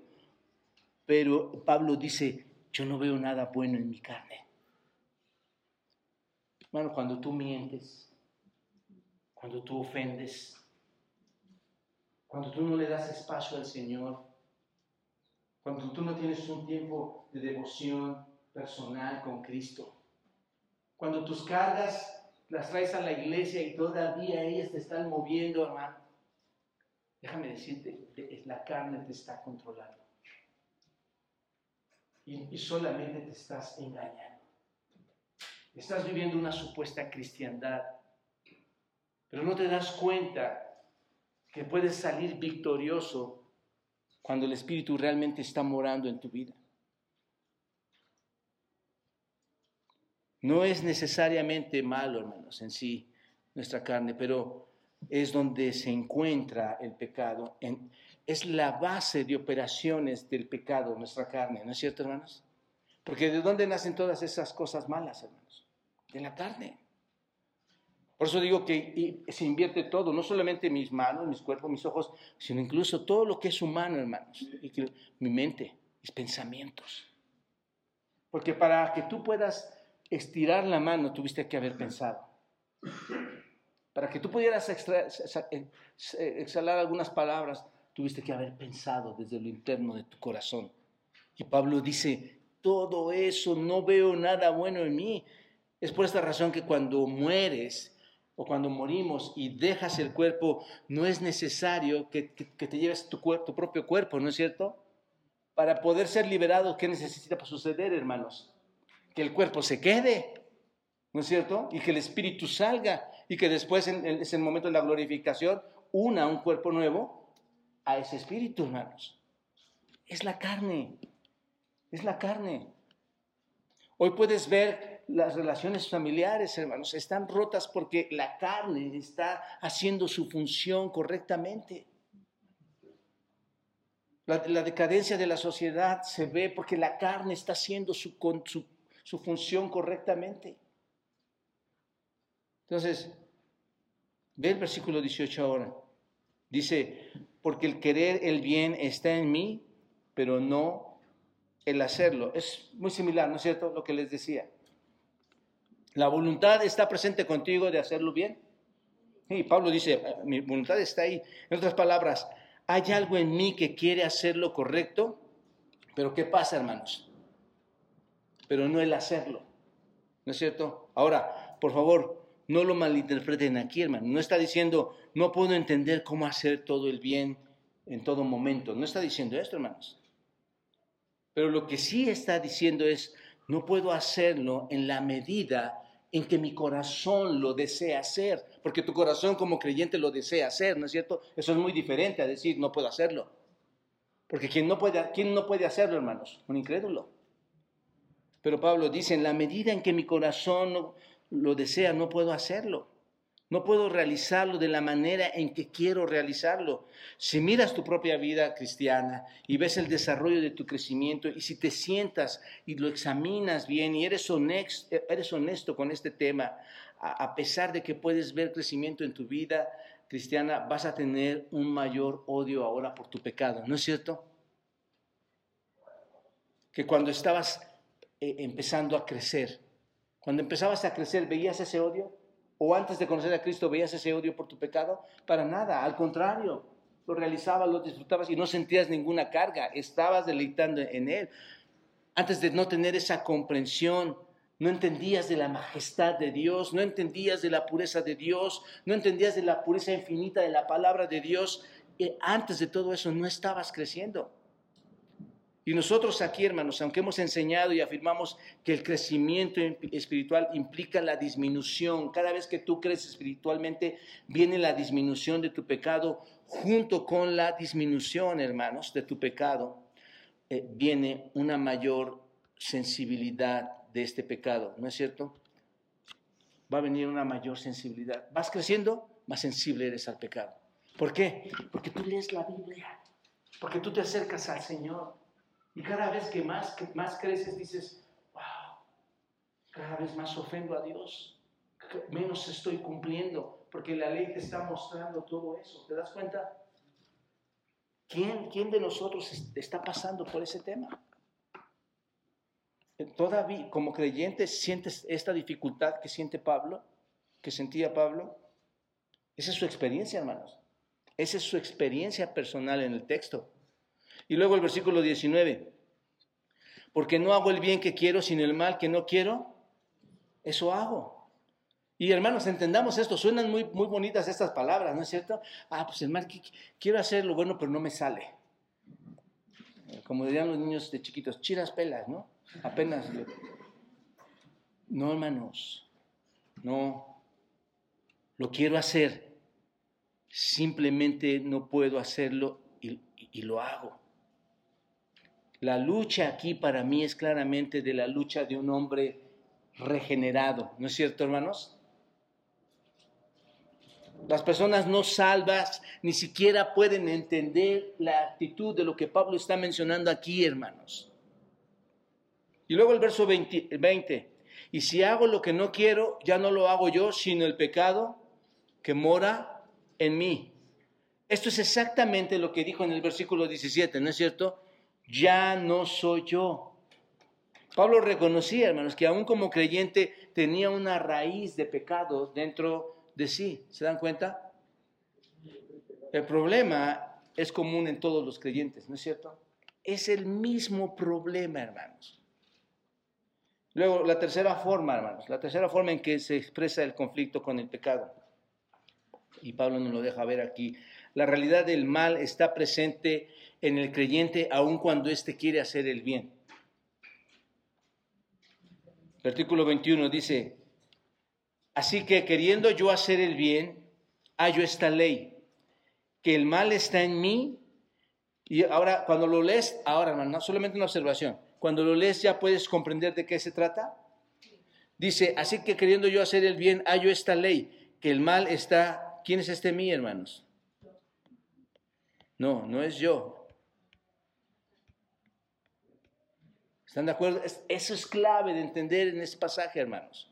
Pero Pablo dice, yo no veo nada bueno en mi carne. Bueno, cuando tú mientes, cuando tú ofendes, cuando tú no le das espacio al Señor, cuando tú no tienes un tiempo de devoción personal con Cristo. Cuando tus cargas las traes a la iglesia y todavía ellas te están moviendo, hermano. Déjame decirte, la carne te está controlando. Y, y solamente te estás engañando. Estás viviendo una supuesta cristiandad, pero no te das cuenta que puedes salir victorioso cuando el Espíritu realmente está morando en tu vida. No es necesariamente malo, hermanos, en sí, nuestra carne, pero es donde se encuentra el pecado. es la base de operaciones del pecado, nuestra carne, ¿no es cierto, hermanos? Porque ¿de dónde nacen todas esas cosas malas, hermanos? De la carne. Por eso digo que se invierte todo, no solamente mis manos, mis cuerpos, mis ojos, sino incluso todo lo que es humano, hermanos. Y mi mente, mis pensamientos. Porque para que tú puedas estirar la mano, tuviste que haber pensado. Para que tú pudieras exhalar algunas palabras, tuviste que haber pensado desde lo interno de tu corazón. Y Pablo dice, todo eso no veo nada bueno en mí. Es por esta razón que cuando mueres, o cuando morimos y dejas el cuerpo, no es necesario que, te lleves tu, tu propio cuerpo, ¿no es cierto? Para poder ser liberado, ¿qué necesita suceder, hermanos? Que el cuerpo se quede, ¿no es cierto? Y que el espíritu salga y que después, en, en ese momento de la glorificación, una un cuerpo nuevo a ese espíritu, hermanos. Es la carne, es la carne. Hoy puedes ver las relaciones familiares, hermanos, están rotas porque la carne está haciendo su función correctamente. La, decadencia de la sociedad se ve porque la carne está haciendo su, su, su función correctamente. Entonces, ve el versículo 18 ahora. Dice, porque el querer el bien está en mí, pero no el hacerlo. Es muy similar, ¿no es cierto? Lo que les decía. La voluntad está presente contigo de hacerlo bien. Y Pablo dice, mi voluntad está ahí. En otras palabras, hay algo en mí que quiere hacer lo correcto, pero ¿qué pasa, hermanos? Pero no el hacerlo. ¿No es cierto? Ahora, por favor, no lo malinterpreten aquí, hermano. No está diciendo, no puedo entender cómo hacer todo el bien en todo momento. No está diciendo esto, hermanos. Pero lo que sí está diciendo es, no puedo hacerlo en la medida en que mi corazón lo desea hacer, porque tu corazón como creyente lo desea hacer, ¿no es cierto? Eso es muy diferente a decir no puedo hacerlo. Porque quien no puede, ¿quién no puede hacerlo, hermanos? Un incrédulo. Pero Pablo dice, en la medida en que mi corazón lo desea, no puedo hacerlo. No puedo realizarlo de la manera en que quiero realizarlo. Si miras tu propia vida cristiana y ves el desarrollo de tu crecimiento y si te sientas y lo examinas bien y eres honesto, con este tema, a pesar de que puedes ver crecimiento en tu vida cristiana, vas a tener un mayor odio ahora por tu pecado, ¿no es cierto? Que cuando estabas eh, empezando a crecer, cuando empezabas a crecer, ¿veías ese odio? O antes de conocer a Cristo veías ese odio por tu pecado? Para nada, al contrario, lo realizabas, lo disfrutabas y no sentías ninguna carga, estabas deleitando en Él. Antes de no tener esa comprensión, no entendías de la majestad de Dios, no entendías de la pureza de Dios, no entendías de la pureza infinita de la palabra de Dios. Y antes de todo eso no estabas creciendo. Y nosotros aquí, hermanos, aunque hemos enseñado y afirmamos que el crecimiento espiritual implica la disminución, cada vez que tú creces espiritualmente, viene la disminución de tu pecado, junto con la disminución, hermanos, de tu pecado, eh, viene una mayor sensibilidad de este pecado, ¿no es cierto? Va a venir una mayor sensibilidad. Vas creciendo, más sensible eres al pecado. ¿Por qué? Porque tú lees la Biblia, porque tú te acercas al Señor y cada vez que más, más creces dices, wow, cada vez más ofendo a Dios, menos estoy cumpliendo, porque la ley te está mostrando todo eso. ¿Te das cuenta? ¿Quién, quién de nosotros está pasando por ese tema? Todavía, como creyente, sientes esta dificultad que siente Pablo, que sentía Pablo. Esa es su experiencia, hermanos. Esa es su experiencia personal en el texto. Y luego el versículo 19. Porque no hago el bien que quiero, sino el mal que no quiero, eso hago. Y hermanos, entendamos esto, suenan muy, muy bonitas estas palabras, ¿no es cierto? Ah, pues el mal, quiero hacer lo bueno, pero no me sale. Como dirían los niños de chiquitos, chiras pelas, ¿no? Apenas. No, hermanos, no. Lo quiero hacer, simplemente no puedo hacerlo y lo hago. La lucha aquí para mí es claramente de la lucha de un hombre regenerado, ¿no es cierto, hermanos? Las personas no salvas ni siquiera pueden entender la actitud de lo que Pablo está mencionando aquí, hermanos. Y luego el verso 20, 20, y si hago lo que no quiero, ya no lo hago yo, sino el pecado que mora en mí. Esto es exactamente lo que dijo en el versículo 17, ¿no es cierto? Ya no soy yo. Pablo reconocía, hermanos, que aún como creyente tenía una raíz de pecado dentro de sí. ¿Se dan cuenta? El problema es común en todos los creyentes, ¿no es cierto? Es el mismo problema, hermanos. Luego, la tercera forma, hermanos, la tercera forma en que se expresa el conflicto con el pecado. Y Pablo nos lo deja ver aquí. La realidad del mal está presente en el creyente aun cuando éste quiere hacer el bien. Artículo 21 dice, así que queriendo yo hacer el bien, hallo esta ley, que el mal está en mí. Y ahora, cuando lo lees, ahora hermano, solamente una observación, cuando lo lees ya puedes comprender de qué se trata. Dice, así que queriendo yo hacer el bien, hallo esta ley, que el mal está, ¿quién es este mí, hermanos? No, no es yo, ¿Están de acuerdo? Eso es clave de entender en este pasaje, hermanos.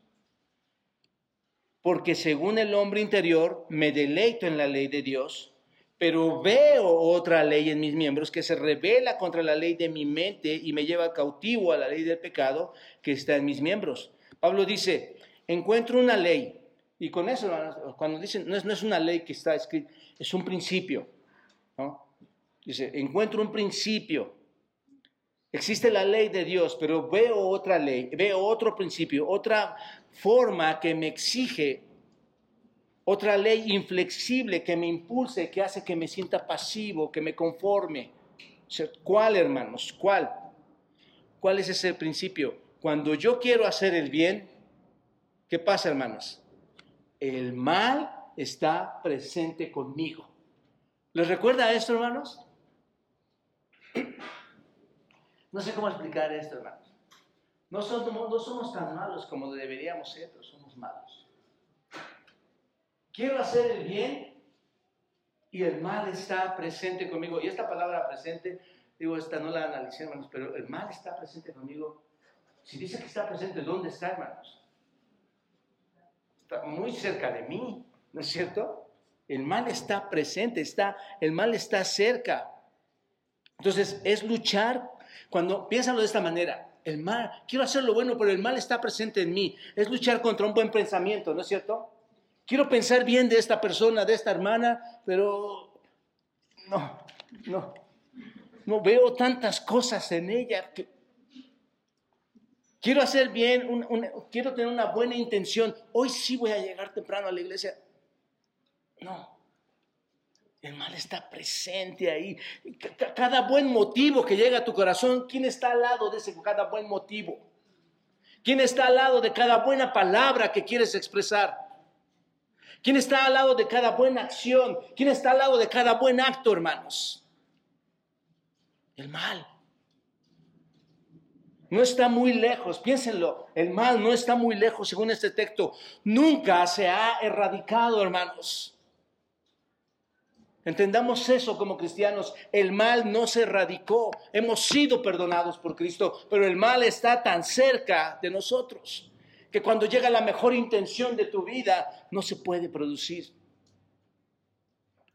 Porque según el hombre interior, me deleito en la ley de Dios, pero veo otra ley en mis miembros que se revela contra la ley de mi mente y me lleva cautivo a la ley del pecado que está en mis miembros. Pablo dice, encuentro una ley, y con eso, cuando dicen, no es, no es una ley que está escrita, es un principio. Dice, encuentro un principio. Existe la ley de Dios, pero veo otra ley, veo otro principio, otra forma que me exige otra ley inflexible que me impulse, que hace que me sienta pasivo, que me conforme. ¿Cuál, hermanos? ¿Cuál? ¿Cuál es ese principio? Cuando yo quiero hacer el bien, ¿qué pasa, hermanos? El mal está presente conmigo. ¿Les recuerda esto, hermanos? No sé cómo explicar esto, hermanos. No somos, no somos tan malos como deberíamos ser, pero somos malos. Quiero hacer el bien y el mal está presente conmigo. Y esta palabra presente, digo, esta no la analicé, hermanos, pero el mal está presente conmigo. Si dice que está presente, ¿dónde está, hermanos? Está muy cerca de mí, ¿no es cierto? El mal está presente, está, el mal está cerca. Entonces, es luchar. Cuando piénsalo de esta manera, el mal, quiero hacer lo bueno, pero el mal está presente en mí. Es luchar contra un buen pensamiento, ¿no es cierto? Quiero pensar bien de esta persona, de esta hermana, pero no, no, no veo tantas cosas en ella. Que... Quiero hacer bien, quiero tener una buena intención. Hoy sí voy a llegar temprano a la iglesia. No, el mal está presente ahí. Cada buen motivo que llega a tu corazón, ¿quién está al lado de ese cada buen motivo? ¿Quién está al lado de cada buena palabra que quieres expresar? ¿Quién está al lado de cada buena acción? ¿Quién está al lado de cada buen acto, hermanos? El mal. No está muy lejos, piénsenlo, el mal no está muy lejos según este texto. Nunca se ha erradicado, hermanos. Entendamos eso como cristianos. El mal no se erradicó. Hemos sido perdonados por Cristo, pero el mal está tan cerca de nosotros que cuando llega la mejor intención de tu vida no se puede producir.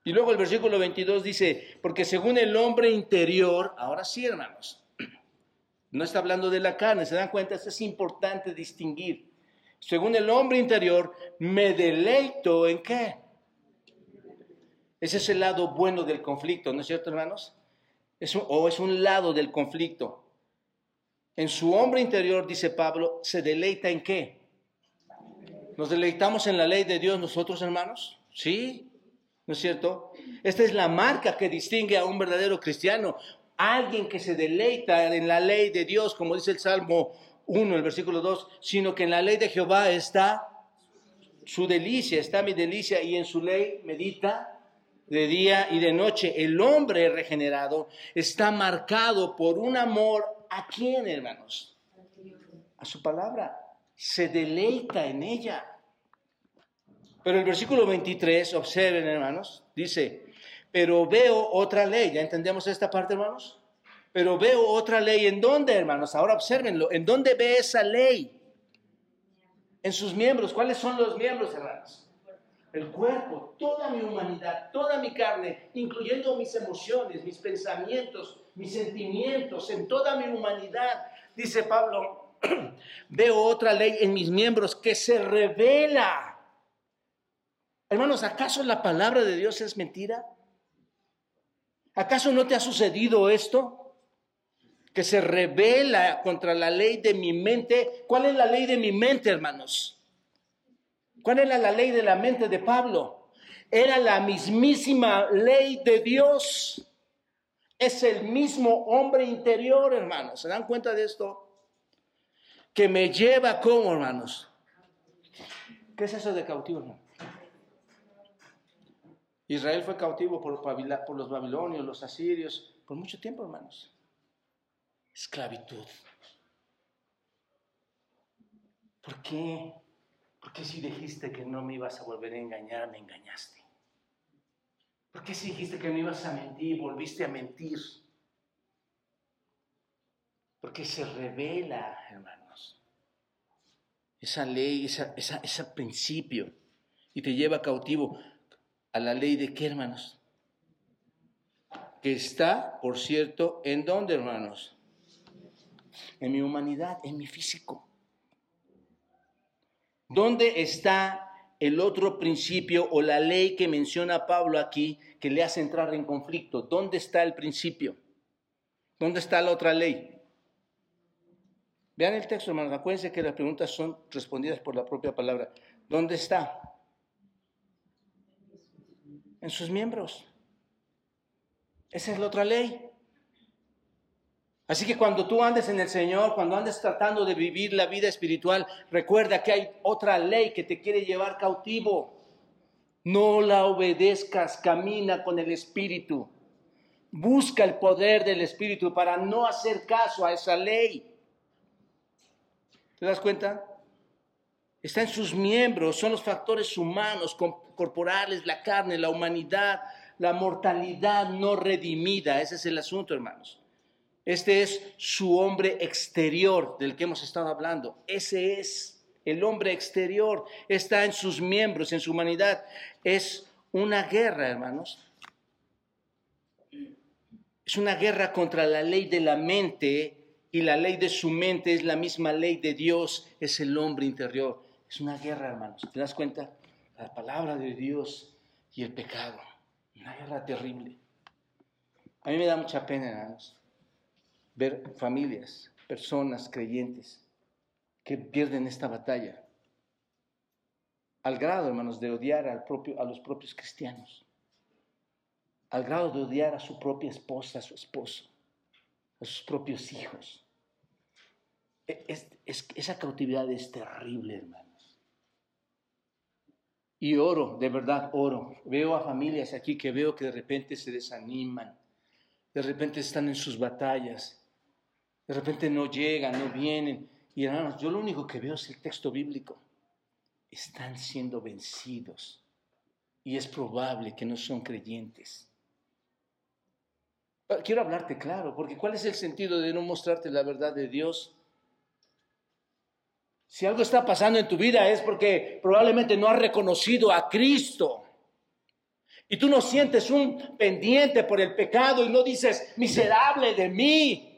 Y luego el versículo 22 dice, porque según el hombre interior, ahora sí hermanos, no está hablando de la carne, se dan cuenta, es importante distinguir. Según el hombre interior, me deleito en qué? Ese es el lado bueno del conflicto, ¿no es cierto, hermanos? o es un lado del conflicto. En su hombre interior, dice Pablo, se deleita en qué? ¿Nos deleitamos en la ley de Dios nosotros, hermanos? Sí, ¿no es cierto? Esta es la marca que distingue a un verdadero cristiano. Alguien que se deleita en la ley de Dios, como dice el Salmo 1, el versículo 2, sino que en la ley de Jehová está su delicia, está mi delicia, y en su ley medita de día y de noche. El hombre regenerado está marcado por un amor ¿A quién, hermanos? A su palabra. Se deleita en ella. Pero el versículo 23, observen, hermanos, dice, pero veo otra ley. ¿Ya entendemos esta parte, hermanos? Pero veo otra ley. ¿En dónde, hermanos? Ahora observenlo. ¿En dónde ve esa ley? En sus miembros. ¿Cuáles son los miembros, hermanos? El cuerpo, toda mi humanidad, toda mi carne, incluyendo mis emociones, mis pensamientos, mis sentimientos, en toda mi humanidad, dice Pablo, veo otra ley en mis miembros que se revela. Hermanos, ¿acaso la palabra de Dios es mentira? ¿Acaso no te ha sucedido esto? Que se revela contra la ley de mi mente. ¿Cuál es la ley de mi mente, hermanos? ¿Cuál era la ley de la mente de Pablo? Era la mismísima ley de Dios. Es el mismo hombre interior, hermanos. ¿Se dan cuenta de esto? Que me lleva como, hermanos. ¿Qué es eso de cautivo? Israel fue cautivo por, por los babilonios, los asirios, por mucho tiempo, hermanos. Esclavitud. ¿Por qué? ¿Por qué si dijiste que no me ibas a volver a engañar, me engañaste? ¿Por qué si dijiste que no ibas a mentir, volviste a mentir? Porque se revela, hermanos, esa ley, ese principio, y te lleva cautivo a la ley de qué, hermanos? que está, por cierto, ¿en dónde, hermanos? En mi humanidad, en mi físico. ¿Dónde está el otro principio o la ley que menciona Pablo aquí que le hace entrar en conflicto? ¿Dónde está el principio? ¿Dónde está la otra ley? Vean el texto, hermanos. Acuérdense que las preguntas son respondidas por la propia palabra. ¿Dónde está? En sus miembros. Esa es la otra ley. Así que cuando tú andes en el Señor, cuando andes tratando de vivir la vida espiritual, recuerda que hay otra ley que te quiere llevar cautivo. No la obedezcas, camina con el Espíritu. Busca el poder del Espíritu para no hacer caso a esa ley. ¿Te das cuenta? Está en sus miembros, son los factores humanos, corporales, la carne, la humanidad, la mortalidad no redimida. Ese es el asunto, hermanos. Este es su hombre exterior del que hemos estado hablando. Ese es el hombre exterior. Está en sus miembros, en su humanidad. Es una guerra, hermanos. Es una guerra contra la ley de la mente y la ley de su mente es la misma ley de Dios, es el hombre interior. Es una guerra, hermanos. ¿Te das cuenta? La palabra de Dios y el pecado. Una guerra terrible. A mí me da mucha pena, hermanos, ver familias, personas creyentes que pierden esta batalla. Al grado, hermanos, de odiar a los propios cristianos. Al grado de odiar a su propia esposa, a su esposo, a sus propios hijos. E, esa cautividad es terrible, hermanos. Y oro, de verdad oro. Veo a familias aquí que veo que de repente se desaniman, de repente están en sus batallas, de repente no llegan, no vienen. Y hermanos, yo lo único que veo es el texto bíblico. Están siendo vencidos. Y es probable que no son creyentes. Quiero hablarte claro, porque ¿cuál es el sentido de no mostrarte la verdad de Dios? Si algo está pasando en tu vida es porque probablemente no has reconocido a Cristo. Y tú no sientes un pendiente por el pecado y no dices, miserable de mí.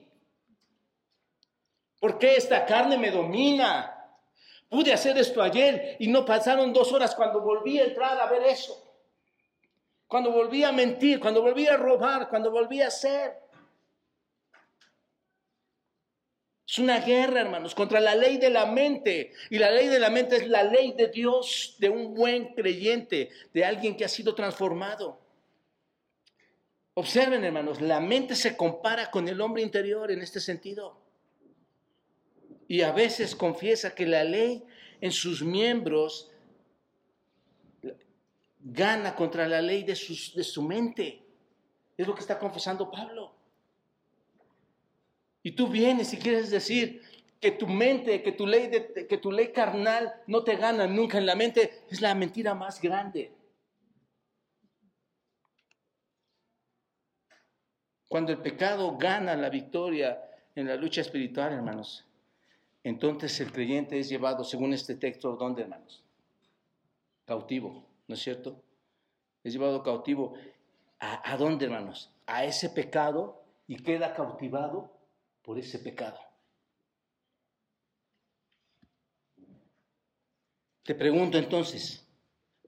¿Por qué esta carne me domina? Pude hacer esto ayer y no pasaron dos horas cuando volví a entrar a ver eso. Cuando volví a mentir, cuando volví a robar, cuando volví a hacer. Es una guerra, hermanos, contra la ley de la mente. Y la ley de la mente es la ley de Dios, de un buen creyente, de alguien que ha sido transformado. Observen, hermanos, la mente se compara con el hombre interior en este sentido. Y a veces confiesa que la ley en sus miembros gana contra la ley de, de su mente. Es lo que está confesando Pablo. Y tú vienes y quieres decir que tu mente, que tu ley, de, que tu ley carnal no te gana nunca en la mente, es la mentira más grande. Cuando el pecado gana la victoria en la lucha espiritual, hermanos, entonces el creyente es llevado, según este texto, ¿dónde, hermanos? Cautivo, ¿no es cierto? Es llevado cautivo. ¿A, a dónde, hermanos? A ese pecado y queda cautivado por ese pecado. Te pregunto entonces,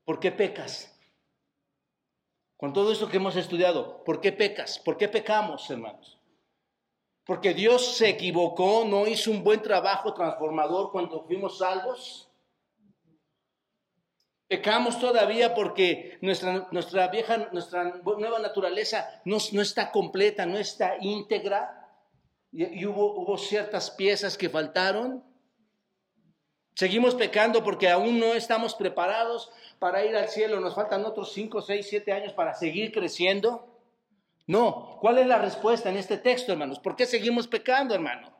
¿por qué pecas? Con todo esto que hemos estudiado, ¿por qué pecas? ¿Por qué pecamos, hermanos? Porque Dios se equivocó, no hizo un buen trabajo transformador cuando fuimos salvos. Pecamos todavía porque nuestra, nuestra vieja, nuestra nueva naturaleza no, no está completa, no está íntegra. Y, hubo, hubo ciertas piezas que faltaron. Seguimos pecando porque aún no estamos preparados para ir al cielo. Nos faltan otros 5, 6, 7 años para seguir creciendo. No. ¿Cuál es la respuesta en este texto, hermanos? ¿Por qué seguimos pecando, hermano?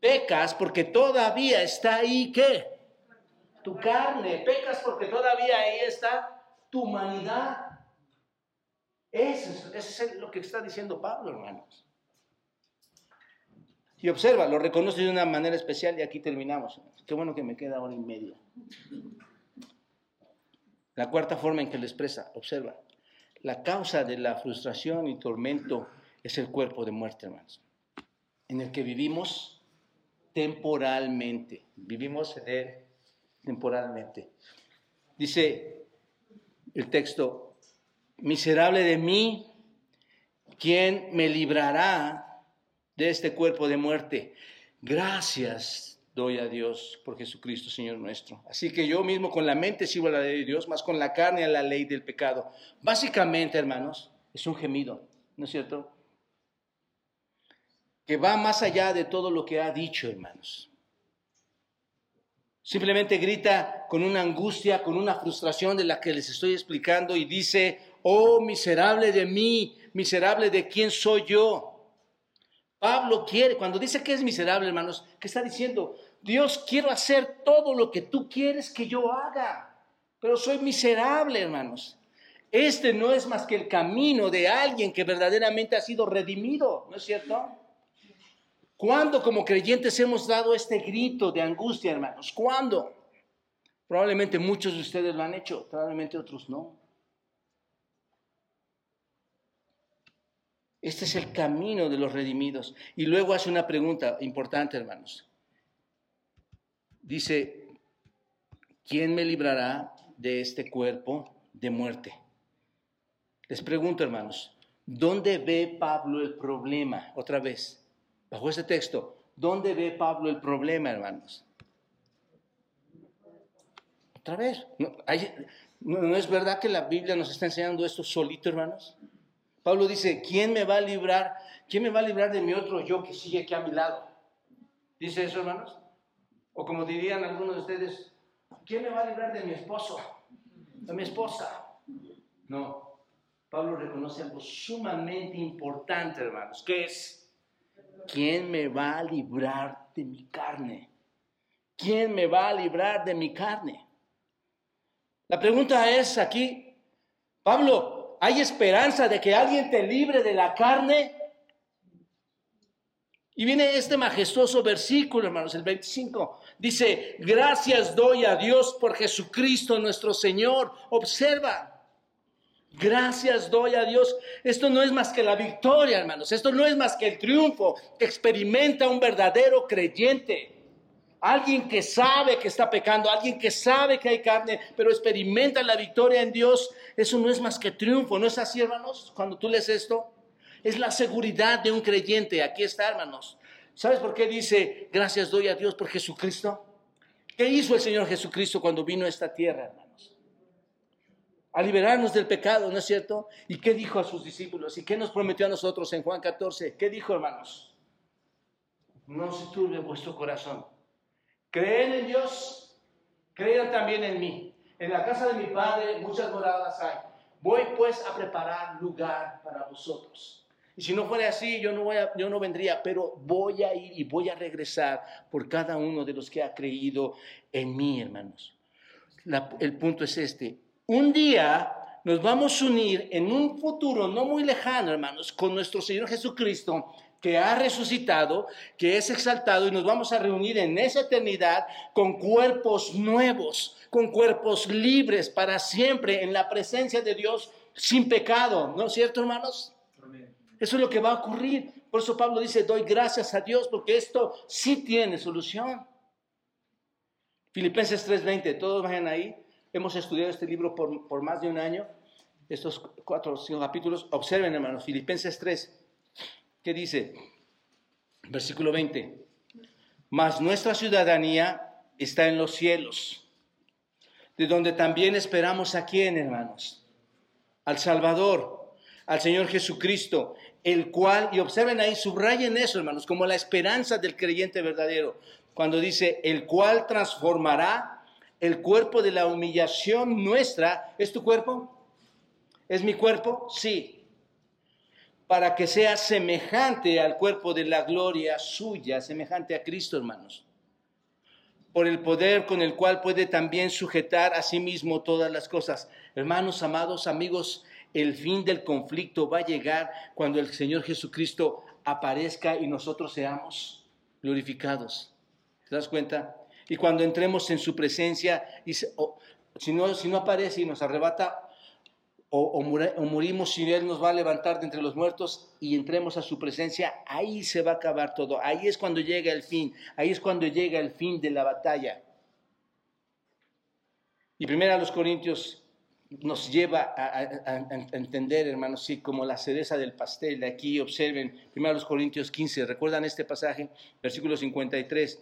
Pecas porque todavía está ahí, ¿qué? Tu carne. Pecas porque todavía ahí está tu humanidad. Eso, eso es lo que está diciendo Pablo, hermanos. Y observa, lo reconoce de una manera especial y aquí terminamos. Qué bueno que me queda hora y media. La cuarta forma en que lo expresa, observa. La causa de la frustración y tormento es el cuerpo de muerte, hermanos, en el que vivimos temporalmente. Vivimos en él temporalmente. Dice el texto, miserable de mí, ¿quién me librará de este cuerpo de muerte? Gracias doy a Dios por Jesucristo, Señor nuestro. Así que yo mismo con la mente sigo a la ley de Dios, más con la carne a la ley del pecado. Básicamente, hermanos, es un gemido, ¿no es cierto? Que va más allá de todo lo que ha dicho, hermanos. Simplemente grita con una angustia, con una frustración de la que les estoy explicando y dice, oh miserable de mí, miserable de quién soy yo. Pablo quiere, cuando dice que es miserable, hermanos, ¿qué está diciendo? Dios, quiero hacer todo lo que tú quieres que yo haga, pero soy miserable, hermanos. Este no es más que el camino de alguien que verdaderamente ha sido redimido, ¿no es cierto? ¿Cuándo como creyentes hemos dado este grito de angustia, hermanos? ¿Cuándo? Probablemente muchos de ustedes lo han hecho, probablemente otros no. Este es el camino de los redimidos. Y luego hace una pregunta importante, hermanos. Dice, ¿quién me librará de este cuerpo de muerte? Les pregunto, hermanos, ¿dónde ve Pablo el problema? Otra vez, bajo este texto, ¿dónde ve Pablo el problema, hermanos? Otra vez, ¿no, ¿no es verdad que la Biblia nos está enseñando esto solito, hermanos? Pablo dice, ¿quién me va a librar? ¿Quién me va a librar de mi otro yo que sigue aquí a mi lado? ¿Dice eso, hermanos? O como dirían algunos de ustedes, ¿quién me va a librar de mi esposo? De mi esposa. No. Pablo reconoce algo sumamente importante, hermanos, que es, ¿quién me va a librar de mi carne? ¿Quién me va a librar de mi carne? La pregunta es aquí, Pablo, hay esperanza de que alguien te libre de la carne. Y viene este majestuoso versículo, hermanos, el 25. Dice, gracias doy a Dios por Jesucristo nuestro Señor. Observa. Gracias doy a Dios. Esto no es más que la victoria, hermanos. Esto no es más que el triunfo que experimenta un verdadero creyente. Alguien que sabe que está pecando, alguien que sabe que hay carne, pero experimenta la victoria en Dios, eso no es más que triunfo, ¿no es así, hermanos? Cuando tú lees esto, es la seguridad de un creyente. Aquí está, hermanos. ¿Sabes por qué dice, gracias doy a Dios por Jesucristo? ¿Qué hizo el Señor Jesucristo cuando vino a esta tierra, hermanos? A liberarnos del pecado, ¿no es cierto? ¿Y qué dijo a sus discípulos? ¿Y qué nos prometió a nosotros en Juan 14? ¿Qué dijo, hermanos? No se turbe vuestro corazón Creen en Dios, crean también en mí. En la casa de mi Padre muchas moradas hay. Voy pues a preparar lugar para vosotros. Y si no fuera así, yo no, yo no vendría, pero voy a ir y voy a regresar por cada uno de los que ha creído en mí, hermanos. el punto es este. Un día nos vamos a unir en un futuro no muy lejano, hermanos, con nuestro Señor Jesucristo que ha resucitado, que es exaltado y nos vamos a reunir en esa eternidad con cuerpos nuevos, con cuerpos libres para siempre en la presencia de Dios sin pecado. ¿No es cierto, hermanos? Eso es lo que va a ocurrir. Por eso Pablo dice, doy gracias a Dios porque esto sí tiene solución. Filipenses 3:20, todos vayan ahí. Hemos estudiado este libro por, por más de un año, estos cuatro o cinco capítulos. Observen, hermanos, Filipenses 3. ¿Qué dice? Versículo 20. Mas nuestra ciudadanía está en los cielos, de donde también esperamos a quién, hermanos? Al Salvador, al Señor Jesucristo, el cual, y observen ahí, subrayen eso, hermanos, como la esperanza del creyente verdadero, cuando dice, el cual transformará el cuerpo de la humillación nuestra. ¿Es tu cuerpo? ¿Es mi cuerpo? Sí para que sea semejante al cuerpo de la gloria suya, semejante a Cristo, hermanos. Por el poder con el cual puede también sujetar a sí mismo todas las cosas. Hermanos, amados amigos, el fin del conflicto va a llegar cuando el Señor Jesucristo aparezca y nosotros seamos glorificados. ¿Te das cuenta? Y cuando entremos en su presencia, si, no, si no aparece y nos arrebata, o, morimos si Él nos va a levantar de entre los muertos y entremos a su presencia, ahí se va a acabar todo. Ahí es cuando llega el fin. Ahí es cuando llega el fin de la batalla. Y primero a los Corintios nos lleva a, entender, hermanos, sí, como la cereza del pastel. Aquí observen, primero a los Corintios 15, ¿recuerdan este pasaje? Versículo 53.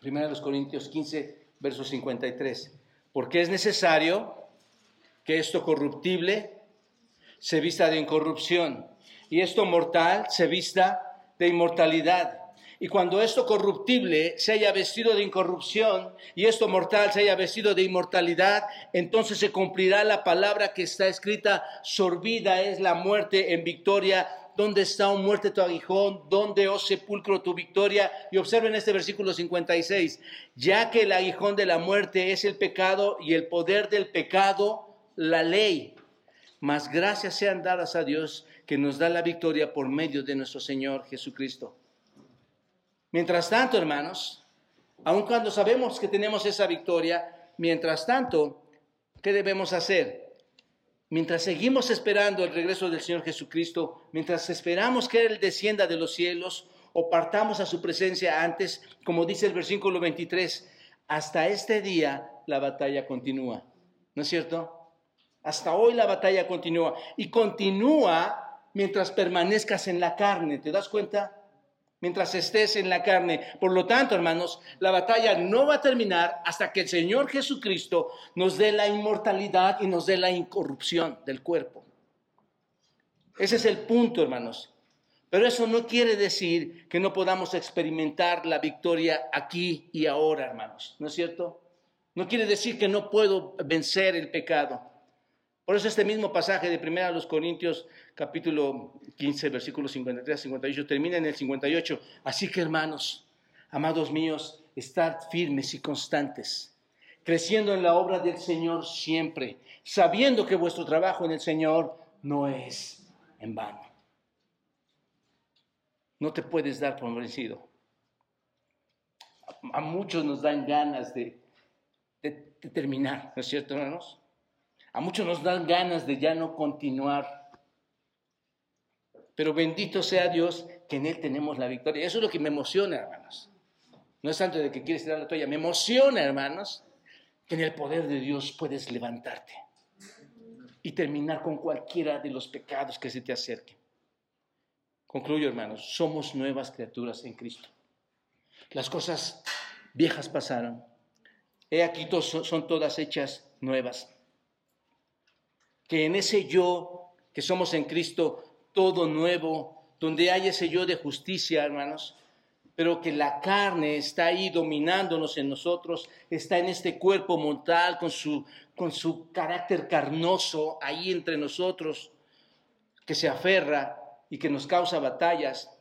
Primero a los Corintios 15, verso 53. Porque es necesario que esto corruptible se vista de incorrupción y esto mortal se vista de inmortalidad. Y cuando esto corruptible se haya vestido de incorrupción y esto mortal se haya vestido de inmortalidad, entonces se cumplirá la palabra que está escrita, sorbida es la muerte en victoria. ¿Dónde está, un muerte, tu aguijón? ¿Dónde, oh sepulcro, tu victoria? Y observen este versículo 56, ya que el aguijón de la muerte es el pecado y el poder del pecado la ley, mas gracias sean dadas a Dios que nos da la victoria por medio de nuestro Señor Jesucristo. Mientras tanto, hermanos, aun cuando sabemos que tenemos esa victoria, mientras tanto, ¿qué debemos hacer? Mientras seguimos esperando el regreso del Señor Jesucristo, mientras esperamos que Él descienda de los cielos o partamos a su presencia antes, como dice el versículo 23, hasta este día la batalla continúa. ¿No es cierto? Hasta hoy la batalla continúa y continúa mientras permanezcas en la carne. ¿Te das cuenta? Mientras estés en la carne. Por lo tanto, hermanos, la batalla no va a terminar hasta que el Señor Jesucristo nos dé la inmortalidad y nos dé la incorrupción del cuerpo. Ese es el punto, hermanos. Pero eso no quiere decir que no podamos experimentar la victoria aquí y ahora, hermanos. ¿No es cierto? No quiere decir que no puedo vencer el pecado. Por eso este mismo pasaje de 1 los Corintios capítulo 15 versículos 53 a 58 termina en el 58. Así que hermanos, amados míos, estad firmes y constantes, creciendo en la obra del Señor siempre, sabiendo que vuestro trabajo en el Señor no es en vano. No te puedes dar por vencido. A muchos nos dan ganas de, de terminar, ¿no es cierto, hermanos? A muchos nos dan ganas de ya no continuar. Pero bendito sea Dios que en Él tenemos la victoria. Eso es lo que me emociona, hermanos. No es tanto de que quieres tirar la toalla. Me emociona, hermanos, que en el poder de Dios puedes levantarte y terminar con cualquiera de los pecados que se te acerquen. Concluyo, hermanos. Somos nuevas criaturas en Cristo. Las cosas viejas pasaron. He aquí son todas hechas nuevas que en ese yo que somos en Cristo, todo nuevo, donde hay ese yo de justicia, hermanos, pero que la carne está ahí dominándonos en nosotros, está en este cuerpo mortal con su, con su carácter carnoso ahí entre nosotros, que se aferra y que nos causa batallas,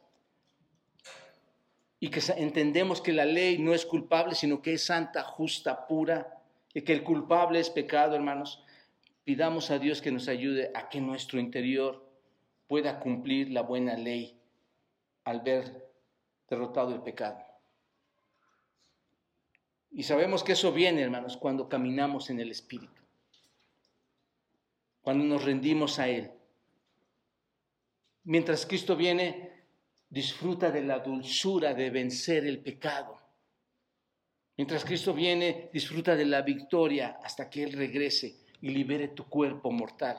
y que entendemos que la ley no es culpable, sino que es santa, justa, pura, y que el culpable es pecado, hermanos. Pidamos a Dios que nos ayude a que nuestro interior pueda cumplir la buena ley al ver derrotado el pecado. Y sabemos que eso viene, hermanos, cuando caminamos en el Espíritu, cuando nos rendimos a Él. Mientras Cristo viene, disfruta de la dulzura de vencer el pecado. Mientras Cristo viene, disfruta de la victoria hasta que Él regrese y libere tu cuerpo mortal.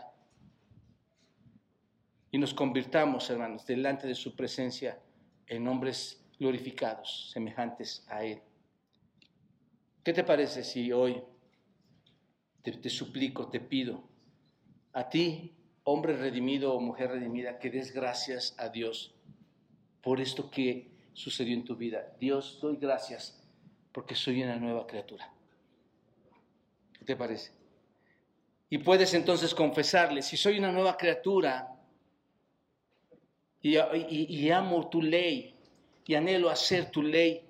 Y nos convirtamos, hermanos, delante de su presencia en hombres glorificados, semejantes a Él. ¿Qué te parece si hoy te, suplico, te pido, a ti, hombre redimido o mujer redimida, que des gracias a Dios por esto que sucedió en tu vida? Dios, doy gracias porque soy una nueva criatura. ¿Qué te parece? Y puedes entonces confesarle, si soy una nueva criatura y, amo tu ley y anhelo hacer tu ley,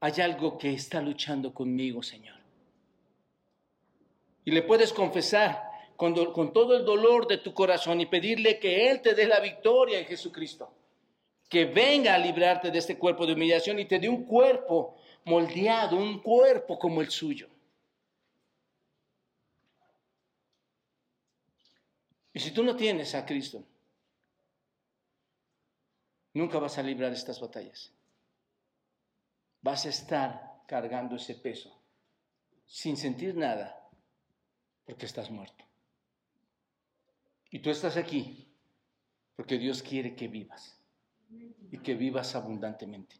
hay algo que está luchando conmigo, Señor. Y le puedes confesar con, con, todo el dolor de tu corazón y pedirle que Él te dé la victoria en Jesucristo. Que venga a librarte de este cuerpo de humillación y te dé un cuerpo moldeado, un cuerpo como el suyo. Y si tú no tienes a Cristo, nunca vas a librar estas batallas. Vas a estar cargando ese peso sin sentir nada porque estás muerto. Y tú estás aquí porque Dios quiere que vivas y que vivas abundantemente.